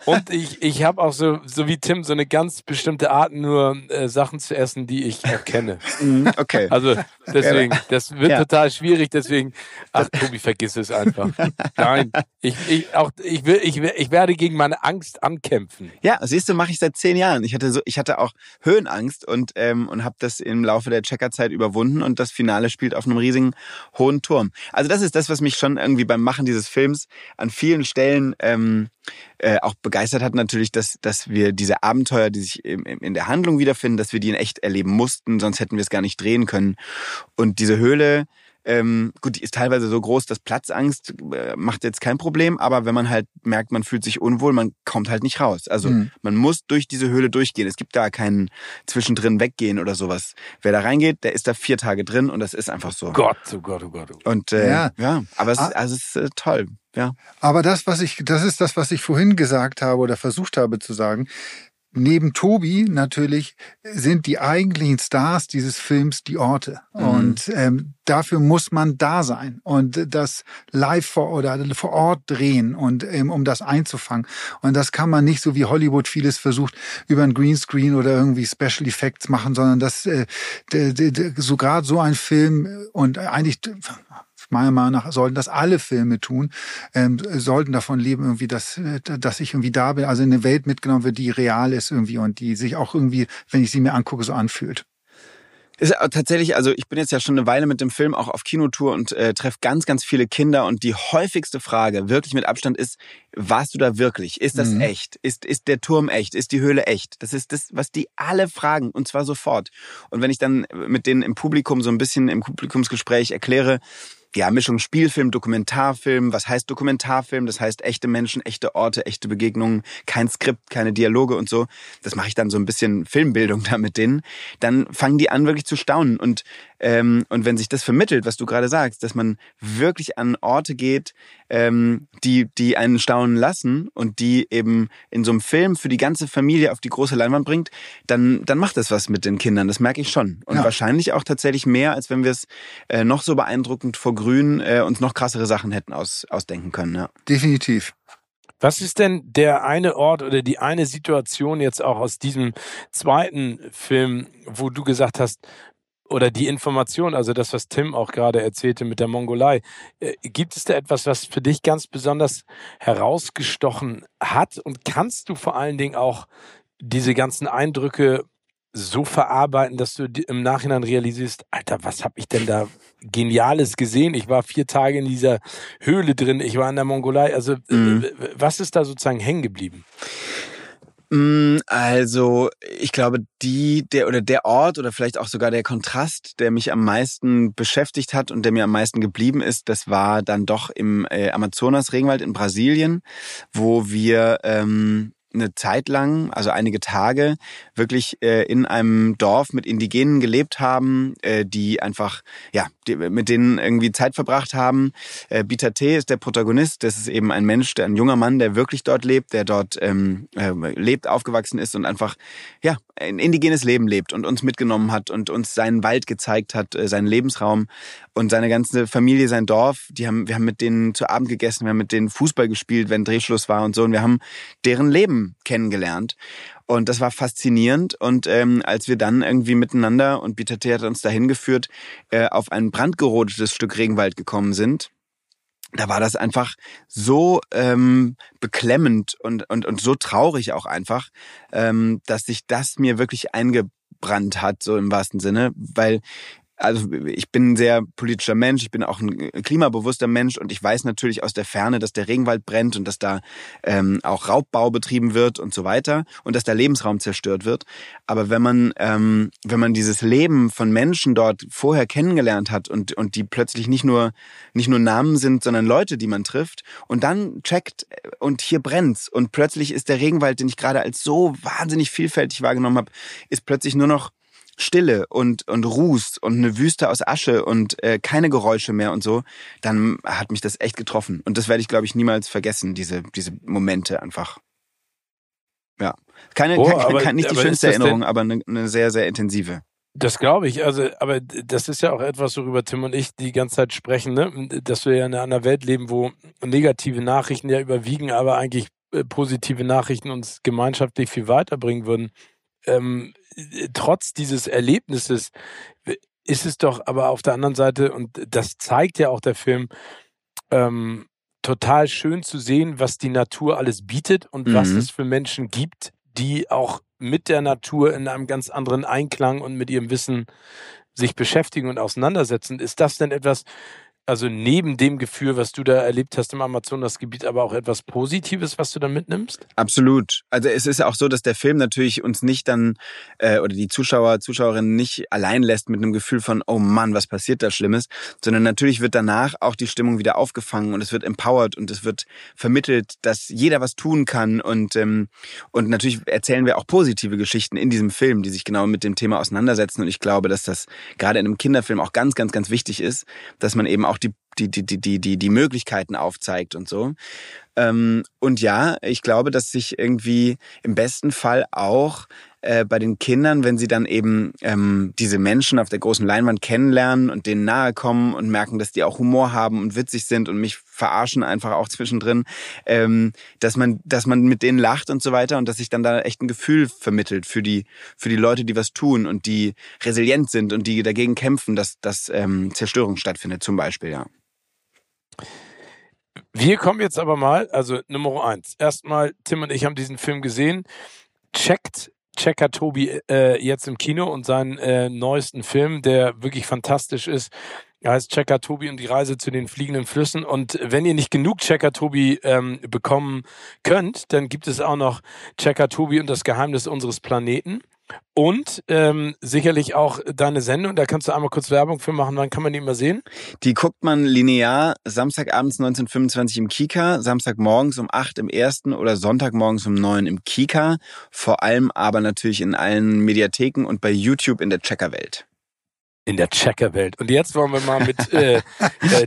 Und ich, ich habe auch so, so wie Tim, so eine ganz bestimmte Art, nur äh, Sachen zu essen, die ich auch kenne. Mhm, okay. Also deswegen, das wird ja. total schwierig, deswegen, ach Tobi, vergiss es einfach. Nein, ich, ich, auch, ich, will, ich, ich werde gegen meine Angst ankämpfen. Ja, siehst du, mache ich seit zehn Jahren. Ich hatte so, ich hatte auch Höhenangst und ähm, und habe das im Laufe der Checkerzeit überwunden und das Finale spielt auf einem riesigen hohen Turm. Also das ist das, was mich schon irgendwie beim Machen dieses Films an vielen Stellen ähm, äh, auch begeistert hat natürlich, dass, dass wir diese Abenteuer, die sich im, im, in der Handlung wiederfinden, dass wir die in echt erleben mussten, sonst hätten wir es gar nicht drehen können. Und diese Höhle ähm, gut, die ist teilweise so groß, dass Platzangst äh, macht jetzt kein Problem, aber wenn man halt merkt, man fühlt sich unwohl, man kommt halt nicht raus. Also mhm. man muss durch diese Höhle durchgehen. Es gibt da keinen zwischendrin weggehen oder sowas. Wer da reingeht, der ist da vier Tage drin und das ist einfach so. Gott, oh Gott, oh Gott. Oh Gott. Und äh, ja. ja, aber es, ah. ist, also es ist äh, toll. Ja. Aber das, was ich, das ist das, was ich vorhin gesagt habe oder versucht habe zu sagen neben Tobi natürlich sind die eigentlichen Stars dieses Films die Orte. Mhm. Und ähm, dafür muss man da sein und das live vor oder vor Ort drehen und ähm, um das einzufangen. Und das kann man nicht so wie Hollywood vieles versucht über ein Greenscreen oder irgendwie Special Effects machen, sondern das äh, so gerade so ein Film und eigentlich meiner Meinung nach sollten das alle Filme tun, ähm, sollten davon leben, irgendwie, dass, äh, dass ich irgendwie da bin, also in eine Welt mitgenommen wird, die real ist irgendwie und die sich auch irgendwie, wenn ich sie mir angucke, so anfühlt. Ist tatsächlich, also ich bin jetzt ja schon eine Weile mit dem Film auch auf Kinotour und äh, treffe ganz, ganz viele Kinder und die häufigste Frage, wirklich mit Abstand, ist, warst du da wirklich? Ist das mhm. echt? Ist, ist der Turm echt? Ist die Höhle echt? Das ist das, was die alle fragen und zwar sofort. Und wenn ich dann mit denen im Publikum so ein bisschen im Publikumsgespräch erkläre, ja, Mischung Spielfilm, Dokumentarfilm. Was heißt Dokumentarfilm? Das heißt echte Menschen, echte Orte, echte Begegnungen, kein Skript, keine Dialoge und so. Das mache ich dann so ein bisschen Filmbildung da mit denen. Dann fangen die an wirklich zu staunen und ähm, und wenn sich das vermittelt, was du gerade sagst, dass man wirklich an Orte geht, ähm, die, die einen staunen lassen und die eben in so einem Film für die ganze Familie auf die große Leinwand bringt, dann, dann macht das was mit den Kindern. Das merke ich schon. Und ja. wahrscheinlich auch tatsächlich mehr, als wenn wir es äh, noch so beeindruckend vor Grün äh, uns noch krassere Sachen hätten aus, ausdenken können. Ja. Definitiv. Was ist denn der eine Ort oder die eine Situation jetzt auch aus diesem zweiten Film, wo du gesagt hast, oder die Information, also das, was Tim auch gerade erzählte mit der Mongolei, äh, gibt es da etwas, was für dich ganz besonders herausgestochen hat? Und kannst du vor allen Dingen auch diese ganzen Eindrücke so verarbeiten, dass du im Nachhinein realisierst, Alter, was habe ich denn da Geniales gesehen? Ich war vier Tage in dieser Höhle drin, ich war in der Mongolei. Also mhm. was ist da sozusagen hängen geblieben? Mm, also, ich glaube, die, der oder der Ort oder vielleicht auch sogar der Kontrast, der mich am meisten beschäftigt hat und der mir am meisten geblieben ist, das war dann doch im äh, Amazonas-Regenwald in Brasilien, wo wir ähm, eine Zeit lang, also einige Tage, wirklich äh, in einem Dorf mit Indigenen gelebt haben, äh, die einfach, ja, die, mit denen irgendwie Zeit verbracht haben. Äh, Bitate ist der Protagonist. Das ist eben ein Mensch, der ein junger Mann, der wirklich dort lebt, der dort ähm, äh, lebt, aufgewachsen ist und einfach, ja, ein indigenes Leben lebt und uns mitgenommen hat und uns seinen Wald gezeigt hat, äh, seinen Lebensraum und seine ganze Familie, sein Dorf. Die haben, wir haben mit denen zu Abend gegessen, wir haben mit denen Fußball gespielt, wenn Drehschluss war und so. Und wir haben deren Leben kennengelernt. Und das war faszinierend. Und ähm, als wir dann irgendwie miteinander, und Bitate hat uns dahin geführt, äh, auf ein brandgerodetes Stück Regenwald gekommen sind, da war das einfach so ähm, beklemmend und, und, und so traurig auch einfach, ähm, dass sich das mir wirklich eingebrannt hat, so im wahrsten Sinne, weil also ich bin ein sehr politischer Mensch, ich bin auch ein klimabewusster Mensch und ich weiß natürlich aus der Ferne, dass der Regenwald brennt und dass da ähm, auch Raubbau betrieben wird und so weiter und dass der Lebensraum zerstört wird. Aber wenn man ähm, wenn man dieses Leben von Menschen dort vorher kennengelernt hat und und die plötzlich nicht nur nicht nur Namen sind, sondern Leute, die man trifft und dann checkt äh, und hier brennt's und plötzlich ist der Regenwald, den ich gerade als so wahnsinnig vielfältig wahrgenommen habe, ist plötzlich nur noch Stille und, und Ruß und eine Wüste aus Asche und äh, keine Geräusche mehr und so, dann hat mich das echt getroffen. Und das werde ich, glaube ich, niemals vergessen, diese, diese Momente einfach. Ja. Keine, oh, keine, keine nicht die schönste Erinnerung, aber eine, eine sehr, sehr intensive. Das glaube ich. Also, aber das ist ja auch etwas, worüber Tim und ich die ganze Zeit sprechen, ne? dass wir ja in einer Welt leben, wo negative Nachrichten ja überwiegen, aber eigentlich äh, positive Nachrichten uns gemeinschaftlich viel weiterbringen würden. Ähm, trotz dieses Erlebnisses ist es doch aber auf der anderen Seite, und das zeigt ja auch der Film, ähm, total schön zu sehen, was die Natur alles bietet und mhm. was es für Menschen gibt, die auch mit der Natur in einem ganz anderen Einklang und mit ihrem Wissen sich beschäftigen und auseinandersetzen. Ist das denn etwas, also neben dem Gefühl, was du da erlebt hast im Amazonasgebiet, aber auch etwas Positives, was du da mitnimmst? Absolut. Also es ist auch so, dass der Film natürlich uns nicht dann äh, oder die Zuschauer, Zuschauerinnen nicht allein lässt mit einem Gefühl von, oh Mann, was passiert da Schlimmes, sondern natürlich wird danach auch die Stimmung wieder aufgefangen und es wird empowered und es wird vermittelt, dass jeder was tun kann und ähm, und natürlich erzählen wir auch positive Geschichten in diesem Film, die sich genau mit dem Thema auseinandersetzen und ich glaube, dass das gerade in einem Kinderfilm auch ganz, ganz, ganz wichtig ist, dass man eben auch die, die, die, die, die, die Möglichkeiten aufzeigt und so. Ähm, und ja, ich glaube, dass sich irgendwie im besten Fall auch äh, bei den Kindern, wenn sie dann eben ähm, diese Menschen auf der großen Leinwand kennenlernen und denen nahe kommen und merken, dass die auch Humor haben und witzig sind und mich verarschen einfach auch zwischendrin, ähm, dass man, dass man mit denen lacht und so weiter und dass sich dann da echt ein Gefühl vermittelt für die, für die Leute, die was tun und die resilient sind und die dagegen kämpfen, dass, dass ähm, Zerstörung stattfindet, zum Beispiel, ja. Wir kommen jetzt aber mal, also Nummer eins. Erstmal, Tim und ich haben diesen Film gesehen. Checkt Checker Tobi äh, jetzt im Kino und seinen äh, neuesten Film, der wirklich fantastisch ist. Er heißt Checker Tobi und die Reise zu den fliegenden Flüssen. Und wenn ihr nicht genug Checker Tobi ähm, bekommen könnt, dann gibt es auch noch Checker Tobi und das Geheimnis unseres Planeten. Und ähm, sicherlich auch deine Sendung, da kannst du einmal kurz Werbung für machen, wann kann man die immer sehen? Die guckt man linear Samstagabends 1925 im Kika, Samstagmorgens um 8 im ersten oder Sonntagmorgens um 9 im Kika. Vor allem aber natürlich in allen Mediatheken und bei YouTube in der Checkerwelt in der Checkerwelt. Und jetzt wollen wir mal mit äh, äh,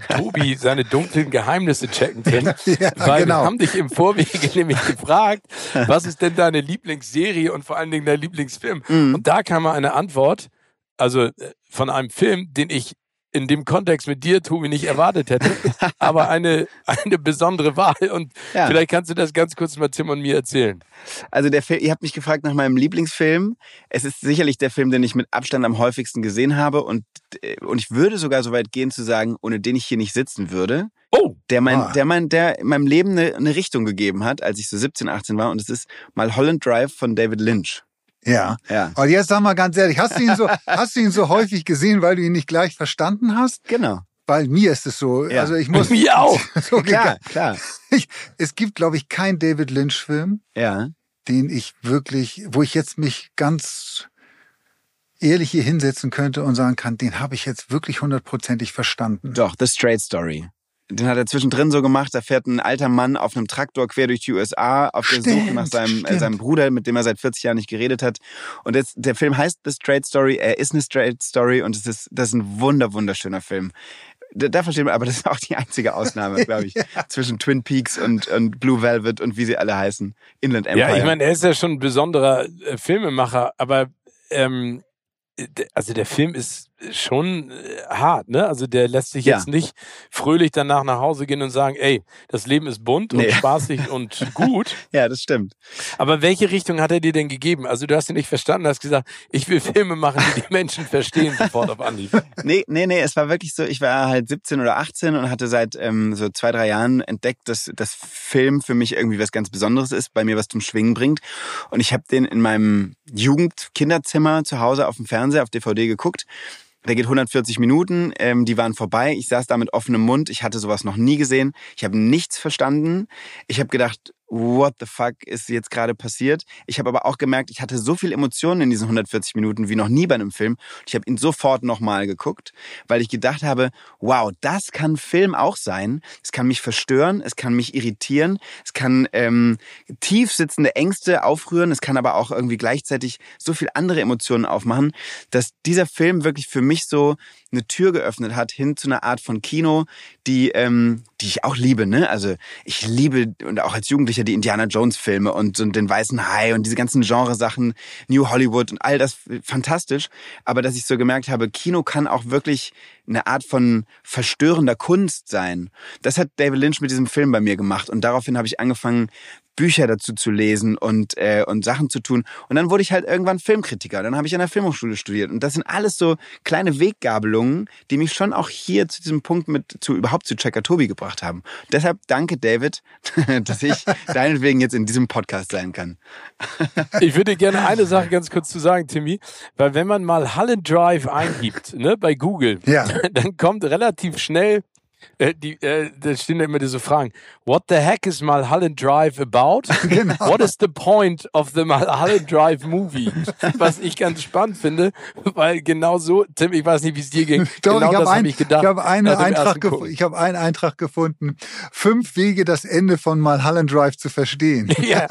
Tobi seine dunklen Geheimnisse checken, Tim. Ja, weil genau. wir haben dich im Vorwege nämlich gefragt, was ist denn deine Lieblingsserie und vor allen Dingen dein Lieblingsfilm? Mhm. Und da kam mal eine Antwort, also äh, von einem Film, den ich in dem Kontext mit dir, Tobi, nicht erwartet hätte, aber eine, eine besondere Wahl. Und ja. vielleicht kannst du das ganz kurz mal Tim und mir erzählen. Also der Film, ihr habt mich gefragt nach meinem Lieblingsfilm. Es ist sicherlich der Film, den ich mit Abstand am häufigsten gesehen habe und, äh, und ich würde sogar so weit gehen zu sagen, ohne den ich hier nicht sitzen würde. Oh. Der mein, ah. der mein, der in meinem Leben eine, eine Richtung gegeben hat, als ich so 17, 18 war und es ist mal Holland Drive von David Lynch. Ja. ja. Und jetzt sag mal ganz ehrlich, hast du ihn so, hast du ihn so häufig gesehen, weil du ihn nicht gleich verstanden hast? Genau. Weil mir ist es so, ja. also ich muss. Mir auch. so klar, klar. Ich, es gibt, glaube ich, keinen David Lynch-Film, ja. den ich wirklich, wo ich jetzt mich ganz ehrlich hier hinsetzen könnte und sagen kann, den habe ich jetzt wirklich hundertprozentig verstanden. Doch, The Straight Story. Den hat er zwischendrin so gemacht, da fährt ein alter Mann auf einem Traktor quer durch die USA auf der Suche nach seinem, äh, seinem Bruder, mit dem er seit 40 Jahren nicht geredet hat. Und jetzt, der Film heißt The Straight Story, er ist eine Straight Story und es ist, das ist ein wunder, wunderschöner Film. Da, da versteht man, aber das ist auch die einzige Ausnahme, glaube ich, ja. zwischen Twin Peaks und, und Blue Velvet und wie sie alle heißen. Inland Empire. Ja, ich meine, er ist ja schon ein besonderer äh, Filmemacher, aber ähm, also der Film ist schon äh, hart, ne? Also der lässt sich ja. jetzt nicht fröhlich danach nach Hause gehen und sagen, ey, das Leben ist bunt nee. und spaßig und gut. Ja, das stimmt. Aber welche Richtung hat er dir denn gegeben? Also du hast ihn nicht verstanden, hast gesagt, ich will Filme machen, die die Menschen verstehen sofort auf Anhieb. Nee, nee, nee, es war wirklich so, ich war halt 17 oder 18 und hatte seit ähm, so zwei, drei Jahren entdeckt, dass das Film für mich irgendwie was ganz Besonderes ist, bei mir was zum Schwingen bringt. Und ich habe den in meinem Jugend-Kinderzimmer zu Hause auf dem Fernseher, auf DVD geguckt der geht 140 Minuten, ähm, die waren vorbei. Ich saß da mit offenem Mund. Ich hatte sowas noch nie gesehen. Ich habe nichts verstanden. Ich habe gedacht, what the fuck ist jetzt gerade passiert. Ich habe aber auch gemerkt, ich hatte so viel Emotionen in diesen 140 Minuten wie noch nie bei einem Film. Ich habe ihn sofort nochmal geguckt, weil ich gedacht habe, wow, das kann Film auch sein. Es kann mich verstören, es kann mich irritieren, es kann ähm, tief sitzende Ängste aufrühren, es kann aber auch irgendwie gleichzeitig so viel andere Emotionen aufmachen, dass dieser Film wirklich für mich so eine Tür geöffnet hat hin zu einer Art von Kino, die, ähm, die ich auch liebe. Ne? Also ich liebe und auch als Jugendlicher die Indiana Jones Filme und, und den Weißen Hai und diese ganzen Genresachen, New Hollywood und all das fantastisch. Aber dass ich so gemerkt habe, Kino kann auch wirklich eine Art von verstörender Kunst sein. Das hat David Lynch mit diesem Film bei mir gemacht und daraufhin habe ich angefangen, Bücher dazu zu lesen und, äh, und Sachen zu tun. Und dann wurde ich halt irgendwann Filmkritiker. Dann habe ich an der Filmhochschule studiert. Und das sind alles so kleine Weggabelungen, die mich schon auch hier zu diesem Punkt mit zu überhaupt zu Checker Tobi gebracht haben. deshalb danke, David, dass ich deinetwegen jetzt in diesem Podcast sein kann. ich würde gerne eine Sache ganz kurz zu sagen, Timmy, weil wenn man mal Hallen Drive eingibt, ne, bei Google, ja. dann kommt relativ schnell Äh, die, äh, da stehen immer diese Fragen. What the heck is Mulholland Drive about? Genau. What is the point of the Mulholland Drive movie? Was ich ganz spannend finde, weil genau so, Tim, ich weiß nicht, wie es dir ging. Doch, genau ich habe das ich gedacht. ich dem Eintrag ich einen Eintrag gefunden. Fünf Wege, das Ende von Mulholland Drive zu verstehen. Ja,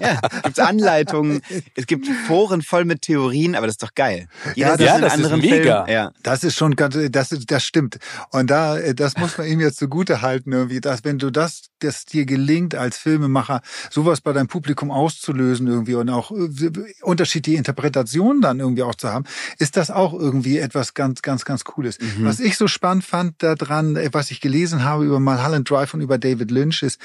Ja, gibt's Anleitungen, es gibt Foren voll mit Theorien, aber das ist doch geil. Jeder Ja, sieht ja, das ist mega. Film. Ja. Das ist schon ganz, das ist, das stimmt. Und da, äh, das muss man ihm jetzt zugute halten, irgendwie, dass wenn du das, das dir gelingt als Filmemacher, sowas bei deinem Publikum auszulösen irgendwie und auch äh, unterschiedliche Interpretationen dann irgendwie auch zu haben, ist das auch irgendwie etwas ganz, ganz, ganz Cooles. Mhm. Was ich so spannend fand daran, äh, was ich gelesen habe über Mulholland Drive und über David Lynch ist,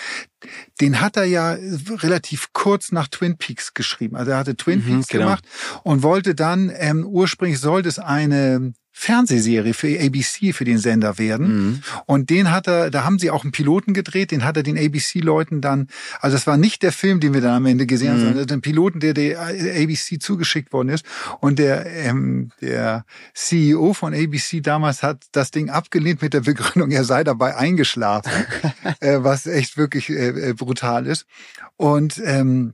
den hat er ja relativ kurz nach Twin Peaks geschrieben. Also er hatte Twin Mhm, Peaks genau. gemacht und wollte dann, ähm, ursprünglich sollte es eine Fernsehserie für ABC für den Sender werden. Mhm. Und den hat er, da haben sie auch einen Piloten gedreht, den hat er den ABC-Leuten dann, also es war nicht der Film, den wir dann am Ende gesehen haben, Mhm. sondern den Piloten, der der ABC zugeschickt worden ist. Und der, ähm, der CEO von ABC damals hat das Ding abgelehnt mit der Begründung, er sei dabei eingeschlafen, äh, was echt wirklich äh, äh, brutal ist. Und ähm,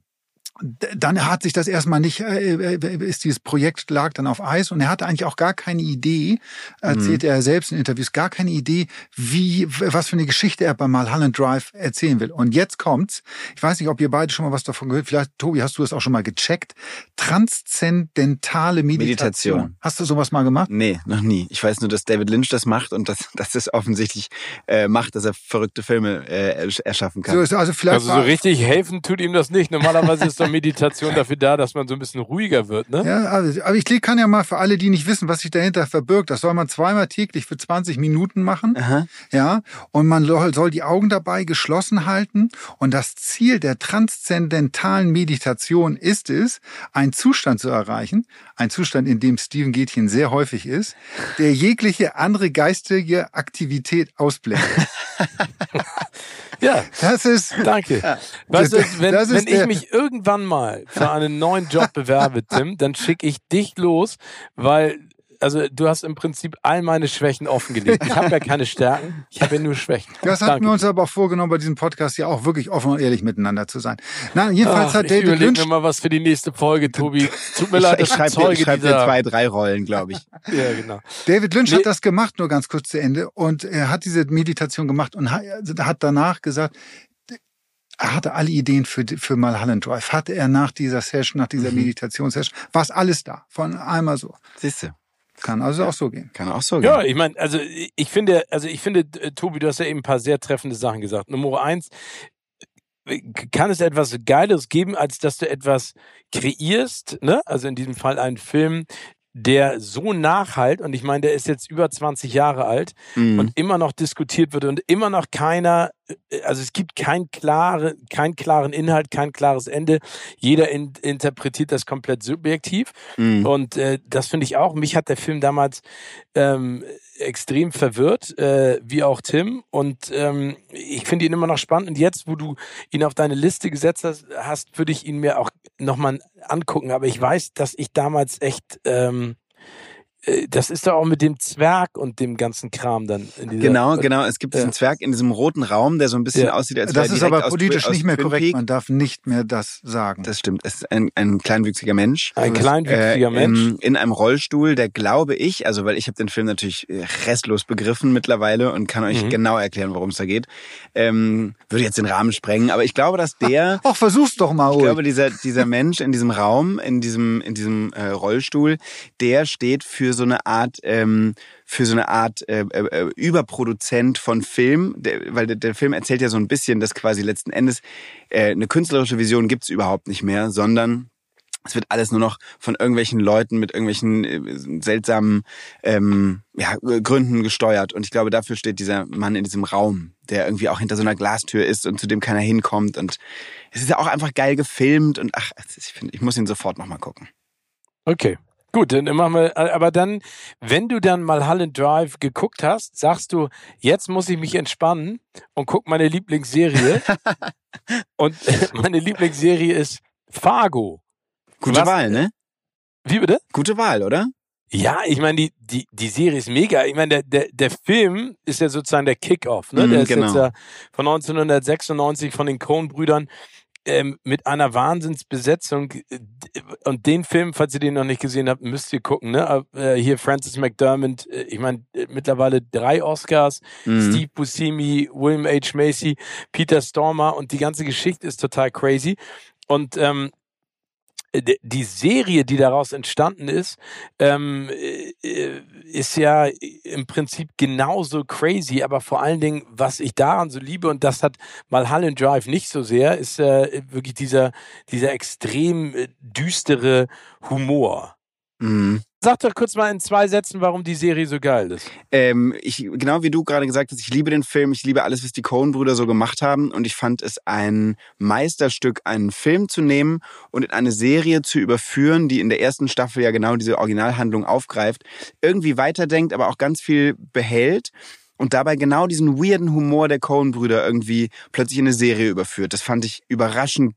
dann hat sich das erstmal nicht, äh, äh, ist dieses Projekt lag dann auf Eis und er hatte eigentlich auch gar keine Idee, erzählt er selbst in Interviews, gar keine Idee, wie, was für eine Geschichte er bei Mulholland Drive erzählen will. Und jetzt kommt's. Ich weiß nicht, ob ihr beide schon mal was davon gehört. Vielleicht, Tobi, hast du das auch schon mal gecheckt? Transzendentale Meditation. Meditation. Hast du sowas mal gemacht? Nee, noch nie. Ich weiß nur, dass David Lynch das macht und dass, dass es offensichtlich äh, macht, dass er verrückte Filme äh, ersch- erschaffen kann. So ist also vielleicht also so richtig helfen tut ihm das nicht. Normalerweise ist doch Meditation dafür da, dass man so ein bisschen ruhiger wird, ne? Ja, also, aber ich kann ja mal für alle, die nicht wissen, was sich dahinter verbirgt, das soll man zweimal täglich für 20 Minuten machen. Aha. Ja, und man soll soll die Augen dabei geschlossen halten. Und das Ziel der transzendentalen Meditation ist es, einen Zustand zu erreichen, ein Zustand, in dem Steven Gätchen sehr häufig ist, der jegliche andere geistige Aktivität ausblendet. Ja. Das ist, Danke. Weißt du, wenn, wenn ich mich irgendwann mal für einen neuen Job bewerbe, Tim, dann schicke ich dich los, weil also du hast im Prinzip all meine Schwächen offengelegt. Ich habe ja keine Stärken, ich habe ja nur Schwächen. das hatten Danke. wir uns aber auch vorgenommen, bei diesem Podcast ja auch wirklich offen und ehrlich miteinander zu sein. Na, jedenfalls Ach, hat ich David überlege Lynch mir mal was für die nächste Folge, Tobi. Tut mir Ich, leid, ich dass schreibe ich dir, ich schreib dir dieser... zwei, drei Rollen, glaube ich. Ja, genau. David Lynch Nee. hat das gemacht, nur ganz kurz zu Ende. Und er hat diese Meditation gemacht und hat, hat danach gesagt, er hatte alle Ideen für, für Mulholland Drive. Hatte er nach dieser Session, nach dieser Mhm. Meditationssession, war es alles da. Von einmal so. Siehst du, Kann also auch so gehen. kann auch so Ja, gehen. ich meine, also ich finde, also ich finde, äh, Tobi, du hast ja eben ein paar sehr treffende Sachen gesagt. Nummer eins, äh, kann es etwas Geiles geben, als dass du etwas kreierst, ne? Also in diesem Fall einen Film, der so nachhalt, und ich meine, der ist jetzt über 20 Jahre alt Mhm. und immer noch diskutiert wird und immer noch keiner, also es gibt kein klare, keinen klaren Inhalt, kein klares Ende. Jeder in, interpretiert das komplett subjektiv. Mhm. Und äh, das finde ich auch. Mich hat der Film damals ähm, extrem verwirrt, äh, wie auch Tim. Und ähm, ich finde ihn immer noch spannend. Und jetzt, wo du ihn auf deine Liste gesetzt hast, hast würde ich ihn mir auch nochmal angucken. Aber ich weiß, dass ich damals echt, ähm, äh, das ist doch auch mit dem Zwerg und dem ganzen Kram dann. In dieser, Genau, genau. Es gibt diesen Ja. Zwerg in diesem roten Raum, der so ein bisschen Ja. aussieht, als Das wäre ist direkt aber politisch nicht mehr Twin korrekt. Man darf nicht mehr das sagen. Das stimmt. Es ist ein, ein kleinwüchsiger Mensch. Ein kleinwüchsiger äh, Mensch. Im, in einem Rollstuhl, der glaube ich, also weil ich habe den Film natürlich äh, restlos begriffen mittlerweile und kann euch Mhm. genau erklären, worum es da geht. Ähm, würde jetzt den Rahmen sprengen, aber ich glaube, dass der Ach, versuch's doch mal, Ich glaube, dieser, dieser Mensch in diesem Raum, in diesem, in diesem äh, Rollstuhl, der steht für so eine Art, ähm, für so eine Art äh, äh, Überproduzent von Film, der, weil der, der Film erzählt ja so ein bisschen, dass quasi letzten Endes äh, eine künstlerische Vision gibt's überhaupt nicht mehr, sondern es wird alles nur noch von irgendwelchen Leuten mit irgendwelchen äh, seltsamen ähm, ja, Gründen gesteuert. Und ich glaube, dafür steht dieser Mann in diesem Raum, der irgendwie auch hinter so einer Glastür ist und zu dem keiner hinkommt. Und es ist ja auch einfach geil gefilmt und ach, ich finde, ich muss ihn sofort nochmal gucken. Okay. Gut, dann machen wir, aber dann, wenn du dann mal Holland Drive geguckt hast, sagst du, jetzt muss ich mich entspannen und guck meine Lieblingsserie. und meine Lieblingsserie ist Fargo. Gute Was- Wahl, ne? Wie bitte? Gute Wahl, oder? Ja, ich meine, die, die, die Serie ist mega. Ich meine, der, der, der Film ist ja sozusagen der Kickoff. Ne? Mhm, der ist genau. jetzt ja von 1996 von den Coen-Brüdern ähm, mit einer Wahnsinnsbesetzung. Und den Film, falls ihr den noch nicht gesehen habt, müsst ihr gucken. Ne? Äh, hier Francis McDermott, äh, ich meine, äh, mittlerweile drei Oscars. Mhm. Steve Buscemi, William H. Macy, Peter Stormer und die ganze Geschichte ist total crazy. Und ähm, die Serie, die daraus entstanden ist, ähm, äh, ist ja im Prinzip genauso crazy, aber vor allen Dingen, was ich daran so liebe, und das hat Mulholland Drive nicht so sehr, ist äh, wirklich dieser, dieser extrem äh, düstere Humor. Mhm. Sag doch kurz mal in zwei Sätzen, warum die Serie so geil ist. Ähm, ich, genau wie du gerade gesagt hast, ich liebe den Film, ich liebe alles, was die Coen-Brüder so gemacht haben und ich fand es ein Meisterstück, einen Film zu nehmen und in eine Serie zu überführen, die in der ersten Staffel ja genau diese Originalhandlung aufgreift, irgendwie weiterdenkt, aber auch ganz viel behält und dabei genau diesen weirden Humor der Coen-Brüder irgendwie plötzlich in eine Serie überführt. Das fand ich überraschend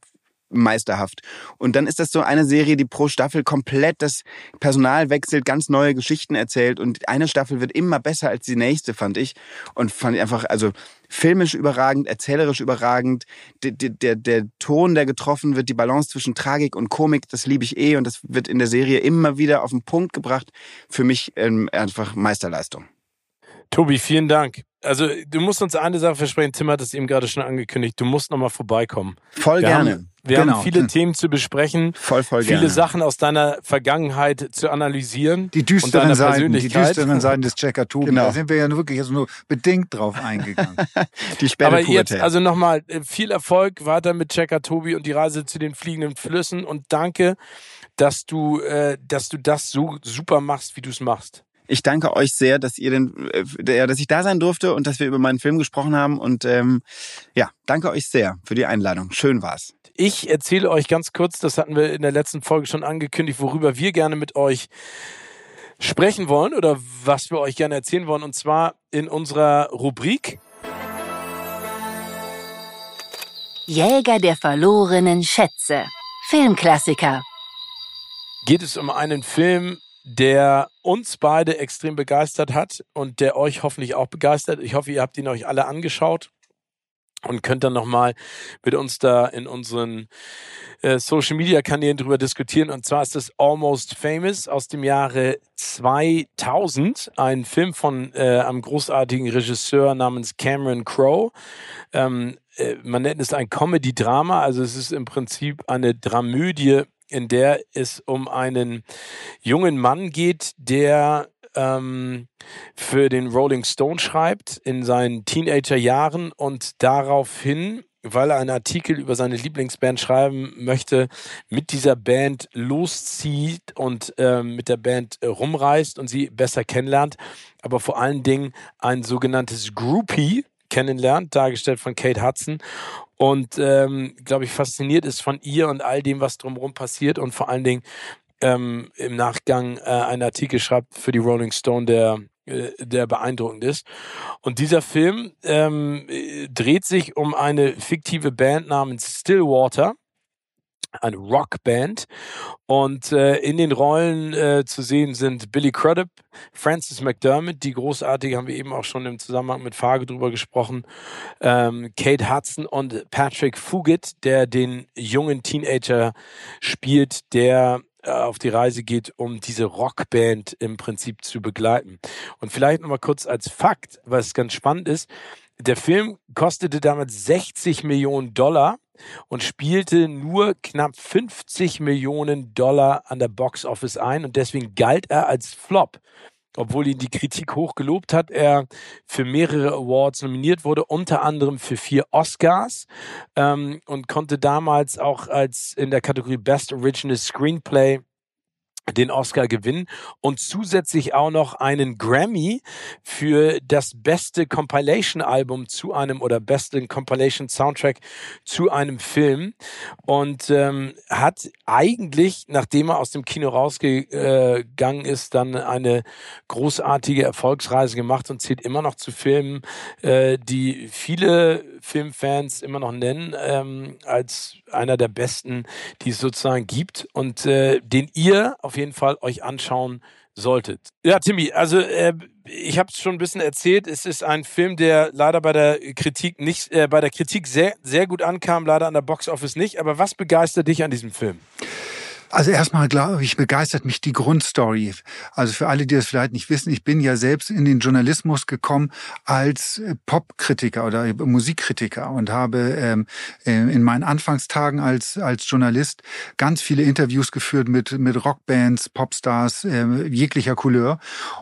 meisterhaft. Und dann ist das so eine Serie, die pro Staffel komplett das Personal wechselt, ganz neue Geschichten erzählt und eine Staffel wird immer besser als die nächste, fand ich. Und fand ich einfach, also filmisch überragend, erzählerisch überragend, der, der, der, Ton, der getroffen wird, die Balance zwischen Tragik und Komik, das liebe ich eh und das wird in der Serie immer wieder auf den Punkt gebracht. Für mich ähm, einfach Meisterleistung. Tobi, vielen Dank. Also du musst uns eine Sache versprechen, Tim hat es eben gerade schon angekündigt, du musst nochmal vorbeikommen. Voll Wir gerne. Haben, wir Genau. haben viele Hm. Themen zu besprechen, voll, voll viele gerne. Sachen aus deiner Vergangenheit zu analysieren. Die und düsteren deiner Seiten, die düsteren Seiten des Checker Tobi. Genau. Da sind wir ja wirklich jetzt nur bedingt drauf eingegangen. Die Sperre Aber jetzt, also nochmal, äh, viel Erfolg weiter mit Checker Tobi und die Reise zu den fliegenden Flüssen und danke, dass du, äh, dass du das so super machst, wie du es machst. Ich danke euch sehr, dass ihr den, äh, ja, dass ich da sein durfte und dass wir über meinen Film gesprochen haben. Und ähm, ja, danke euch sehr für die Einladung. Schön war's. Ich erzähle euch ganz kurz, das hatten wir in der letzten Folge schon angekündigt, worüber wir gerne mit euch sprechen wollen oder was wir euch gerne erzählen wollen. Und zwar in unserer Rubrik Jäger der verlorenen Schätze. Filmklassiker. geht es um einen Film, der uns beide extrem begeistert hat und der euch hoffentlich auch begeistert. Ich hoffe, ihr habt ihn euch alle angeschaut und könnt dann nochmal mit uns da in unseren äh, Social Media Kanälen drüber diskutieren. Und zwar ist es Almost Famous aus dem Jahre 2000, ein Film von äh, einem großartigen Regisseur namens Cameron Crowe. Ähm, äh, man nennt es ein Comedy-Drama, also es ist im Prinzip eine Dramödie, in der es um einen jungen Mann geht, der ähm, für den Rolling Stone schreibt in seinen Teenagerjahren und daraufhin, weil er einen Artikel über seine Lieblingsband schreiben möchte, mit dieser Band loszieht und ähm, mit der Band äh, rumreist und sie besser kennenlernt, aber vor allen Dingen ein sogenanntes Groupie kennenlernt, dargestellt von Kate Hudson und ähm, glaube ich fasziniert ist von ihr und all dem, was drumherum passiert und vor allen Dingen ähm, im Nachgang äh, einen Artikel schreibt für die Rolling Stone, der äh, der beeindruckend ist. Und dieser Film ähm, äh, dreht sich um eine fiktive Band namens Stillwater, eine Rockband. Und äh, in den Rollen äh, zu sehen sind Billy Crudup, Frances McDermott, die großartige, haben wir eben auch schon im Zusammenhang mit Farge drüber gesprochen, ähm, Kate Hudson und Patrick Fugit, der den jungen Teenager spielt, der äh, auf die Reise geht, um diese Rockband im Prinzip zu begleiten. Und vielleicht nochmal kurz als Fakt, was ganz spannend ist, der Film kostete damals 60 Millionen Dollar und spielte nur knapp 50 Millionen Dollar an der Box Office ein und deswegen galt er als Flop. Obwohl ihn die Kritik hoch gelobt hat, er für mehrere Awards nominiert wurde, unter anderem für vier Oscars ähm, und konnte damals auch als in der Kategorie Best Original Screenplay den Oscar gewinnen und zusätzlich auch noch einen Grammy für das beste Compilation-Album zu einem oder besten Compilation-Soundtrack zu einem Film. Und ähm, hat eigentlich, nachdem er aus dem Kino rausgegangen ist, dann eine großartige Erfolgsreise gemacht und zählt immer noch zu Filmen, äh, die viele Filmfans immer noch nennen ähm, als einer der besten, die es sozusagen gibt und äh, den ihr auf jeden Fall euch anschauen solltet. Ja, Timmy, also äh, ich habe es schon ein bisschen erzählt. Es ist ein Film, der leider bei der Kritik nicht, äh, bei der Kritik sehr, sehr gut ankam, leider an der Box Office nicht. Aber was begeistert dich an diesem Film? Also erstmal glaube ich, begeistert mich die Grundstory. Also für alle, die das vielleicht nicht wissen, ich bin ja selbst in den Journalismus gekommen als äh, Popkritiker oder Musikkritiker und habe ähm, äh, in meinen Anfangstagen als, als Journalist ganz viele Interviews geführt mit, mit Rockbands, Popstars äh, jeglicher Couleur.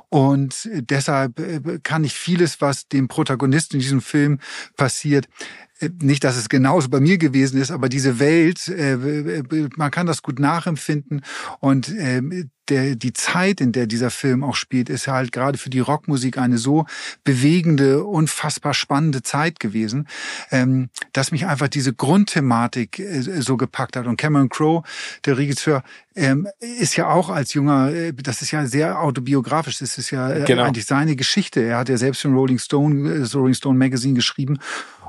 Und deshalb äh, kann ich vieles, was dem Protagonisten in diesem Film passiert, äh, nicht, dass es genauso bei mir gewesen ist, aber diese Welt, äh, man kann das gut nachempfinden und äh, der, die Zeit, in der dieser Film auch spielt, ist halt gerade für die Rockmusik eine so bewegende, unfassbar spannende Zeit gewesen, ähm, dass mich einfach diese Grundthematik so gepackt hat. Und Cameron Crowe, der Regisseur, ähm, ist ja auch als junger, das ist ja sehr autobiografisch, das ist ja genau. eigentlich seine Geschichte. Er hat ja selbst für Rolling Stone, Rolling Stone Magazine geschrieben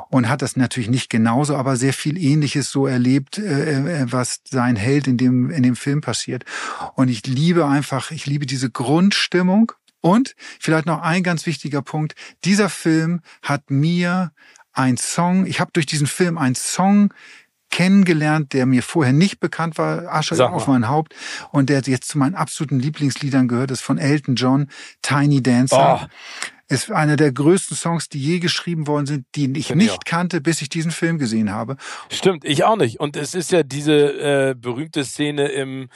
und hat das natürlich nicht genauso, aber sehr viel Ähnliches so erlebt, äh, äh, was sein Held in dem, in dem Film passiert. Und ich liebe einfach, ich liebe diese Grundstimmung. Und vielleicht noch ein ganz wichtiger Punkt. Dieser Film hat mir ein Song, ich habe durch diesen Film einen Song kennengelernt, der mir vorher nicht bekannt war, Asche auf mein Haupt und der jetzt zu meinen absoluten Lieblingsliedern gehört, ist von Elton John, Tiny Dancer. Oh ist einer der größten Songs, die je geschrieben worden sind, die ich Find nicht ich kannte, bis ich diesen Film gesehen habe. Stimmt, ich auch nicht. Und es ist ja diese äh, berühmte Szene im,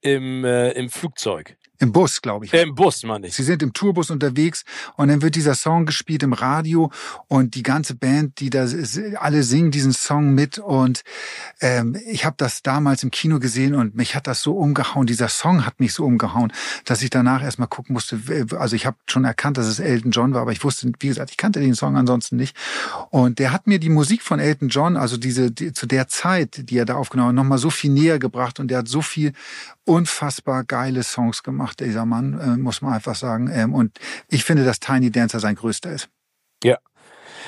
im, äh, im Flugzeug. Im Bus, glaube ich. Im Bus, meine ich. Sie sind im Tourbus unterwegs und dann wird dieser Song gespielt im Radio und die ganze Band, die da alle singen diesen Song mit und ähm, ich habe das damals im Kino gesehen und mich hat das so umgehauen. Dieser Song hat mich so umgehauen, dass ich danach erstmal gucken musste. Also ich habe schon erkannt, dass es Elton John war, aber ich wusste, wie gesagt, ich kannte den Song ansonsten nicht. Und der hat mir die Musik von Elton John, also diese die, zu der Zeit, die er da aufgenommen hat, nochmal so viel näher gebracht und der hat so viel unfassbar geile Songs gemacht, dieser Mann, äh, muss man einfach sagen. Ähm, und ich finde, dass Tiny Dancer sein größter ist. Ja.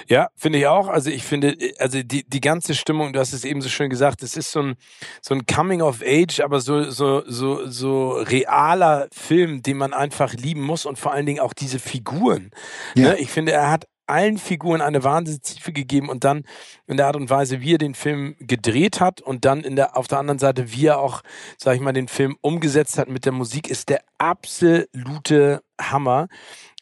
Ja, finde ich auch. Also ich finde, also die, die ganze Stimmung, du hast es eben so schön gesagt, es ist so ein, so ein Coming of Age, aber so, so, so, so realer Film, den man einfach lieben muss und vor allen Dingen auch diese Figuren. Ja. Ne? Ich finde, er hat allen Figuren eine Wahnsinnstiefe gegeben und dann in der Art und Weise, wie er den Film gedreht hat und dann in der, auf der anderen Seite, wie er auch, sag ich mal, den Film umgesetzt hat mit der Musik, ist der absolute Hammer.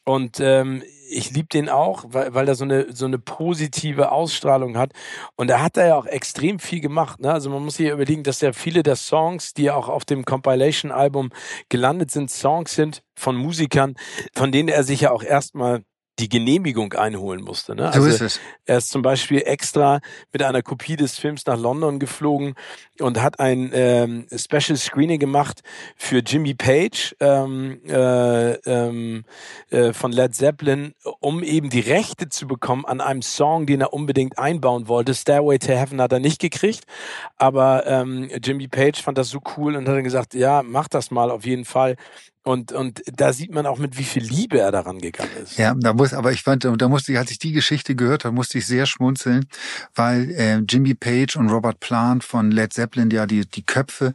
Und ähm, ich liebe den auch, weil, weil er so eine, so eine positive Ausstrahlung hat. Und er hat da ja auch extrem viel gemacht. Ne? Also man muss sich ja überlegen, dass ja viele der Songs, die ja auch auf dem Compilation-Album gelandet sind, Songs sind von Musikern, von denen er sich ja auch erstmal die Genehmigung einholen musste. Ne? So also ist es. Er ist zum Beispiel extra mit einer Kopie des Films nach London geflogen und hat ein ähm, Special Screening gemacht für Jimmy Page ähm, äh, ähm, äh, von Led Zeppelin, um eben die Rechte zu bekommen an einem Song, den er unbedingt einbauen wollte. Stairway to Heaven hat er nicht gekriegt, aber ähm, Jimmy Page fand das so cool und hat dann gesagt, ja, mach das mal auf jeden Fall. Und, und da sieht man auch, mit wie viel Liebe er daran gegangen ist. Ja, da muss, aber ich fand, da musste ich, als ich die Geschichte gehört habe, musste ich sehr schmunzeln, weil äh, Jimmy Page und Robert Plant von Led Zeppelin, ja, die, die Köpfe,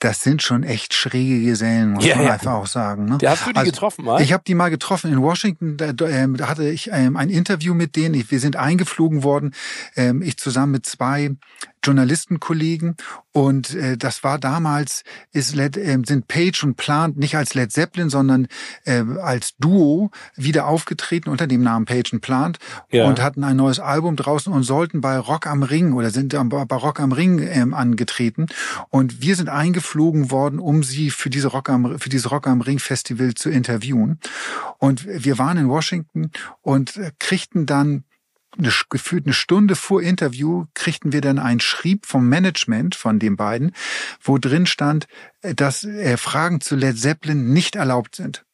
das sind schon echt schräge Gesellen, muss ja, man ja. einfach auch sagen. Ne? Ja, hast du die also, getroffen mal? Ich habe die mal getroffen in Washington. Da, ähm, da hatte ich ähm, ein Interview mit denen. Wir sind eingeflogen worden, ähm, ich zusammen mit zwei Journalistenkollegen. Und äh, das war damals ist Led, äh, sind Page und Plant nicht als Led Zeppelin, sondern äh, als Duo wieder aufgetreten unter dem Namen Page und Plant ja. und hatten ein neues Album draußen und sollten bei Rock am Ring oder sind bei Rock am Ring ähm, angetreten. Und wir sind eingeflogen worden, um sie für diese Rock am für dieses Rock am Ring Festival zu interviewen. Und wir waren in Washington und äh, kriegten dann eine, gefühlt eine Stunde vor Interview kriegten wir dann einen Schrieb vom Management von den beiden, wo drin stand, dass äh, Fragen zu Led Zeppelin nicht erlaubt sind.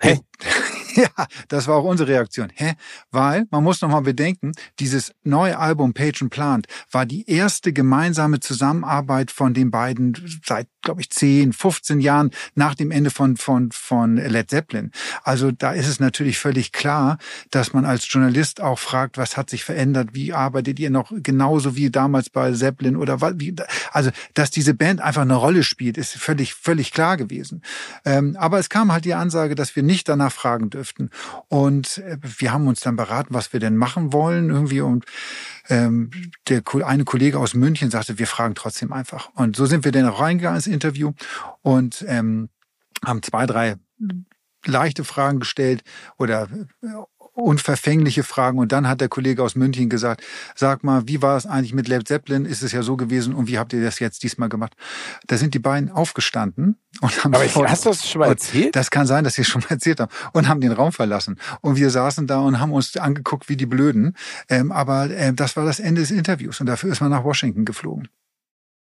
Hä? Ja, das war auch unsere Reaktion. Hä? Weil, man muss nochmal bedenken, dieses neue Album Page and Plant war die erste gemeinsame Zusammenarbeit von den beiden seit glaube ich, 10, 15 Jahren nach dem Ende von, von, von Led Zeppelin. Also da ist es natürlich völlig klar, dass man als Journalist auch fragt, was hat sich verändert, wie arbeitet ihr noch genauso wie damals bei Zeppelin oder wie, also, dass diese Band einfach eine Rolle spielt, ist völlig, völlig klar gewesen. Ähm, aber es kam halt die Ansage, dass wir nicht danach fragen dürften. Und äh, wir haben uns dann beraten, was wir denn machen wollen irgendwie und ähm, der eine Kollege aus München sagte, wir fragen trotzdem einfach. Und so sind wir dann auch reingegangen ins Interview und ähm, haben zwei, drei leichte Fragen gestellt oder äh, unverfängliche Fragen. Und dann hat der Kollege aus München gesagt, sag mal, wie war es eigentlich mit Led Zeppelin? Ist es ja so gewesen und wie habt ihr das jetzt diesmal gemacht? Da sind die beiden aufgestanden und haben... Aber ich, hast du das schon mal erzählt? Das kann sein, dass sie es schon mal erzählt haben. Und haben den Raum verlassen. Und wir saßen da und haben uns angeguckt wie die Blöden. Ähm, aber äh, das war das Ende des Interviews und dafür ist man nach Washington geflogen.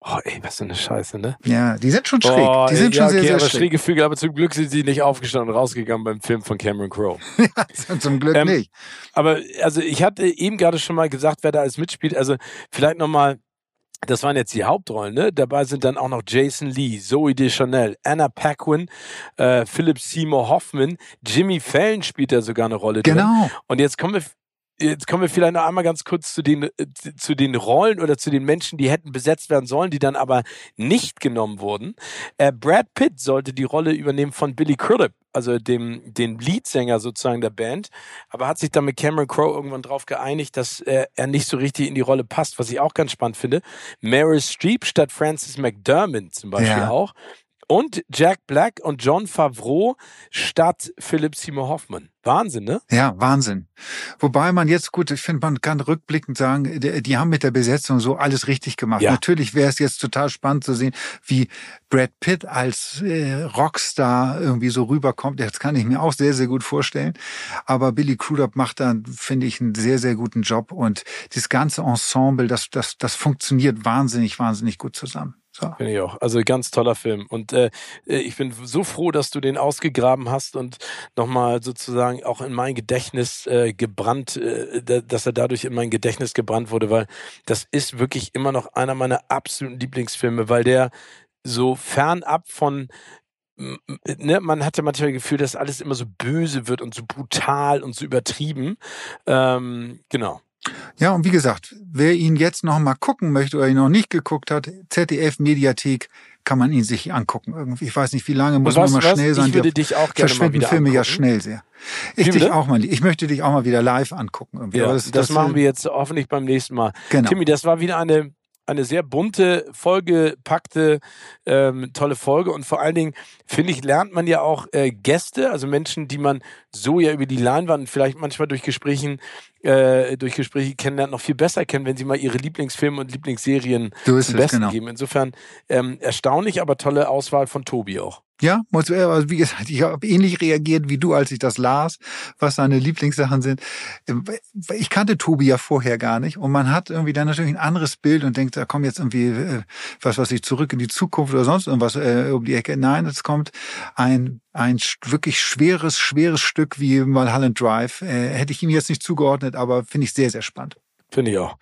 Oh, ey, was für eine Scheiße, ne? Ja, die sind schon schräg. Oh, die sind ja, schon sehr, okay, sehr aber schräg. schräge Füge, aber zum Glück sind sie nicht aufgestanden und rausgegangen beim Film von Cameron Crowe. ja, zum Glück ähm, nicht. Aber also ich hatte eben gerade schon mal gesagt, wer da alles mitspielt. Also vielleicht nochmal, das waren jetzt die Hauptrollen, ne? Dabei sind dann auch noch Jason Lee, Zoe Deschanel, Anna Paquin, äh, Philip Seymour Hoffman, Jimmy Fallon spielt da sogar eine Rolle genau. drin. Und jetzt kommen wir Jetzt kommen wir vielleicht noch einmal ganz kurz zu den, äh, zu den Rollen oder zu den Menschen, die hätten besetzt werden sollen, die dann aber nicht genommen wurden. Äh, Brad Pitt sollte die Rolle übernehmen von Billy Crudup, also dem, dem Leadsänger sozusagen der Band, aber hat sich dann mit Cameron Crowe irgendwann drauf geeinigt, dass äh, er nicht so richtig in die Rolle passt, was ich auch ganz spannend finde. Meryl Streep statt Francis McDermott zum Beispiel ja. auch. Und Jack Black und John Favreau statt Philip Seymour Hoffman. Wahnsinn, ne? Ja, Wahnsinn. Wobei man jetzt, gut, ich finde, man kann rückblickend sagen, die, die, haben mit der Besetzung so alles richtig gemacht. Ja. Natürlich wäre es jetzt total spannend zu sehen, wie Brad Pitt als äh, Rockstar irgendwie so rüberkommt. Das kann ich mir auch sehr, sehr gut vorstellen. Aber Billy Crudup macht da, finde ich, einen sehr, sehr guten Job. Und das ganze Ensemble, das, das, das funktioniert wahnsinnig, wahnsinnig gut zusammen. So. Finde ich auch. Also ganz toller Film. Und äh, äh, ich bin so froh, dass du den ausgegraben hast und nochmal sozusagen auch in mein Gedächtnis äh, gebrannt, äh, dass er dadurch in mein Gedächtnis gebrannt wurde, weil das ist wirklich immer noch einer meiner absoluten Lieblingsfilme, weil der so fernab von Ne, man hatte manchmal das Gefühl, dass alles immer so böse wird und so brutal und so übertrieben. Ähm, genau. Ja, und wie gesagt, wer ihn jetzt noch mal gucken möchte oder ihn noch nicht geguckt hat, ZDF Mediathek kann man ihn sich angucken irgendwie. Ich weiß nicht, wie lange muss man mal schnell sein. Ich würde dich auch gerne verschwinden mal wieder Filme angucken. ja schnell sehr. Ich dich auch mal, ich möchte dich auch mal wieder live angucken irgendwie. Ja, das, das, das, machen wir jetzt hoffentlich beim nächsten Mal. Genau. Timmy, das war wieder eine eine sehr bunte, vollgepackte, ähm, tolle Folge. Und vor allen Dingen, finde ich, lernt man ja auch äh, Gäste, also Menschen, die man so ja über die Leinwand vielleicht manchmal durch Gesprächen äh, durch Gespräche kennenlernt, noch viel besser kennen, wenn sie mal ihre Lieblingsfilme und Lieblingsserien so zum Besten genau. geben. Insofern ähm, erstaunlich, aber tolle Auswahl von Tobi auch. Ja, also wie gesagt, ich habe ähnlich reagiert wie du, als ich das las, was seine Lieblingssachen sind. Ähm, ich kannte Tobi ja vorher gar nicht und man hat irgendwie dann natürlich ein anderes Bild und denkt, da kommt jetzt irgendwie äh, was, was ich zurück in die Zukunft oder sonst irgendwas äh, um die Ecke. Nein, es kommt ein ein wirklich schweres, schweres Stück wie Mulholland Drive. Äh, hätte ich ihm jetzt nicht zugeordnet, aber finde ich sehr, sehr spannend. Finde ich auch.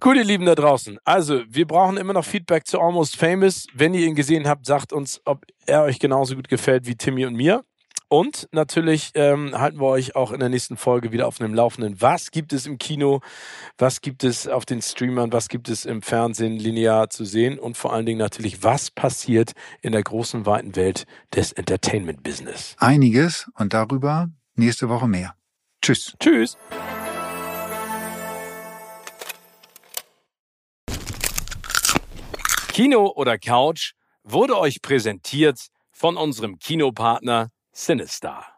Gut, ihr Lieben da draußen. Also, wir brauchen immer noch Feedback zu Almost Famous. Wenn ihr ihn gesehen habt, sagt uns, ob er euch genauso gut gefällt wie Timmy und mir. Und natürlich ähm, halten wir euch auch in der nächsten Folge wieder auf einem Laufenden. Was gibt es im Kino? Was gibt es auf den Streamern? Was gibt es im Fernsehen linear zu sehen? Und vor allen Dingen natürlich, was passiert in der großen, weiten Welt des Entertainment-Business? Einiges und darüber nächste Woche mehr. Tschüss. Tschüss. Kino oder Couch wurde euch präsentiert von unserem Kinopartner Sinistar.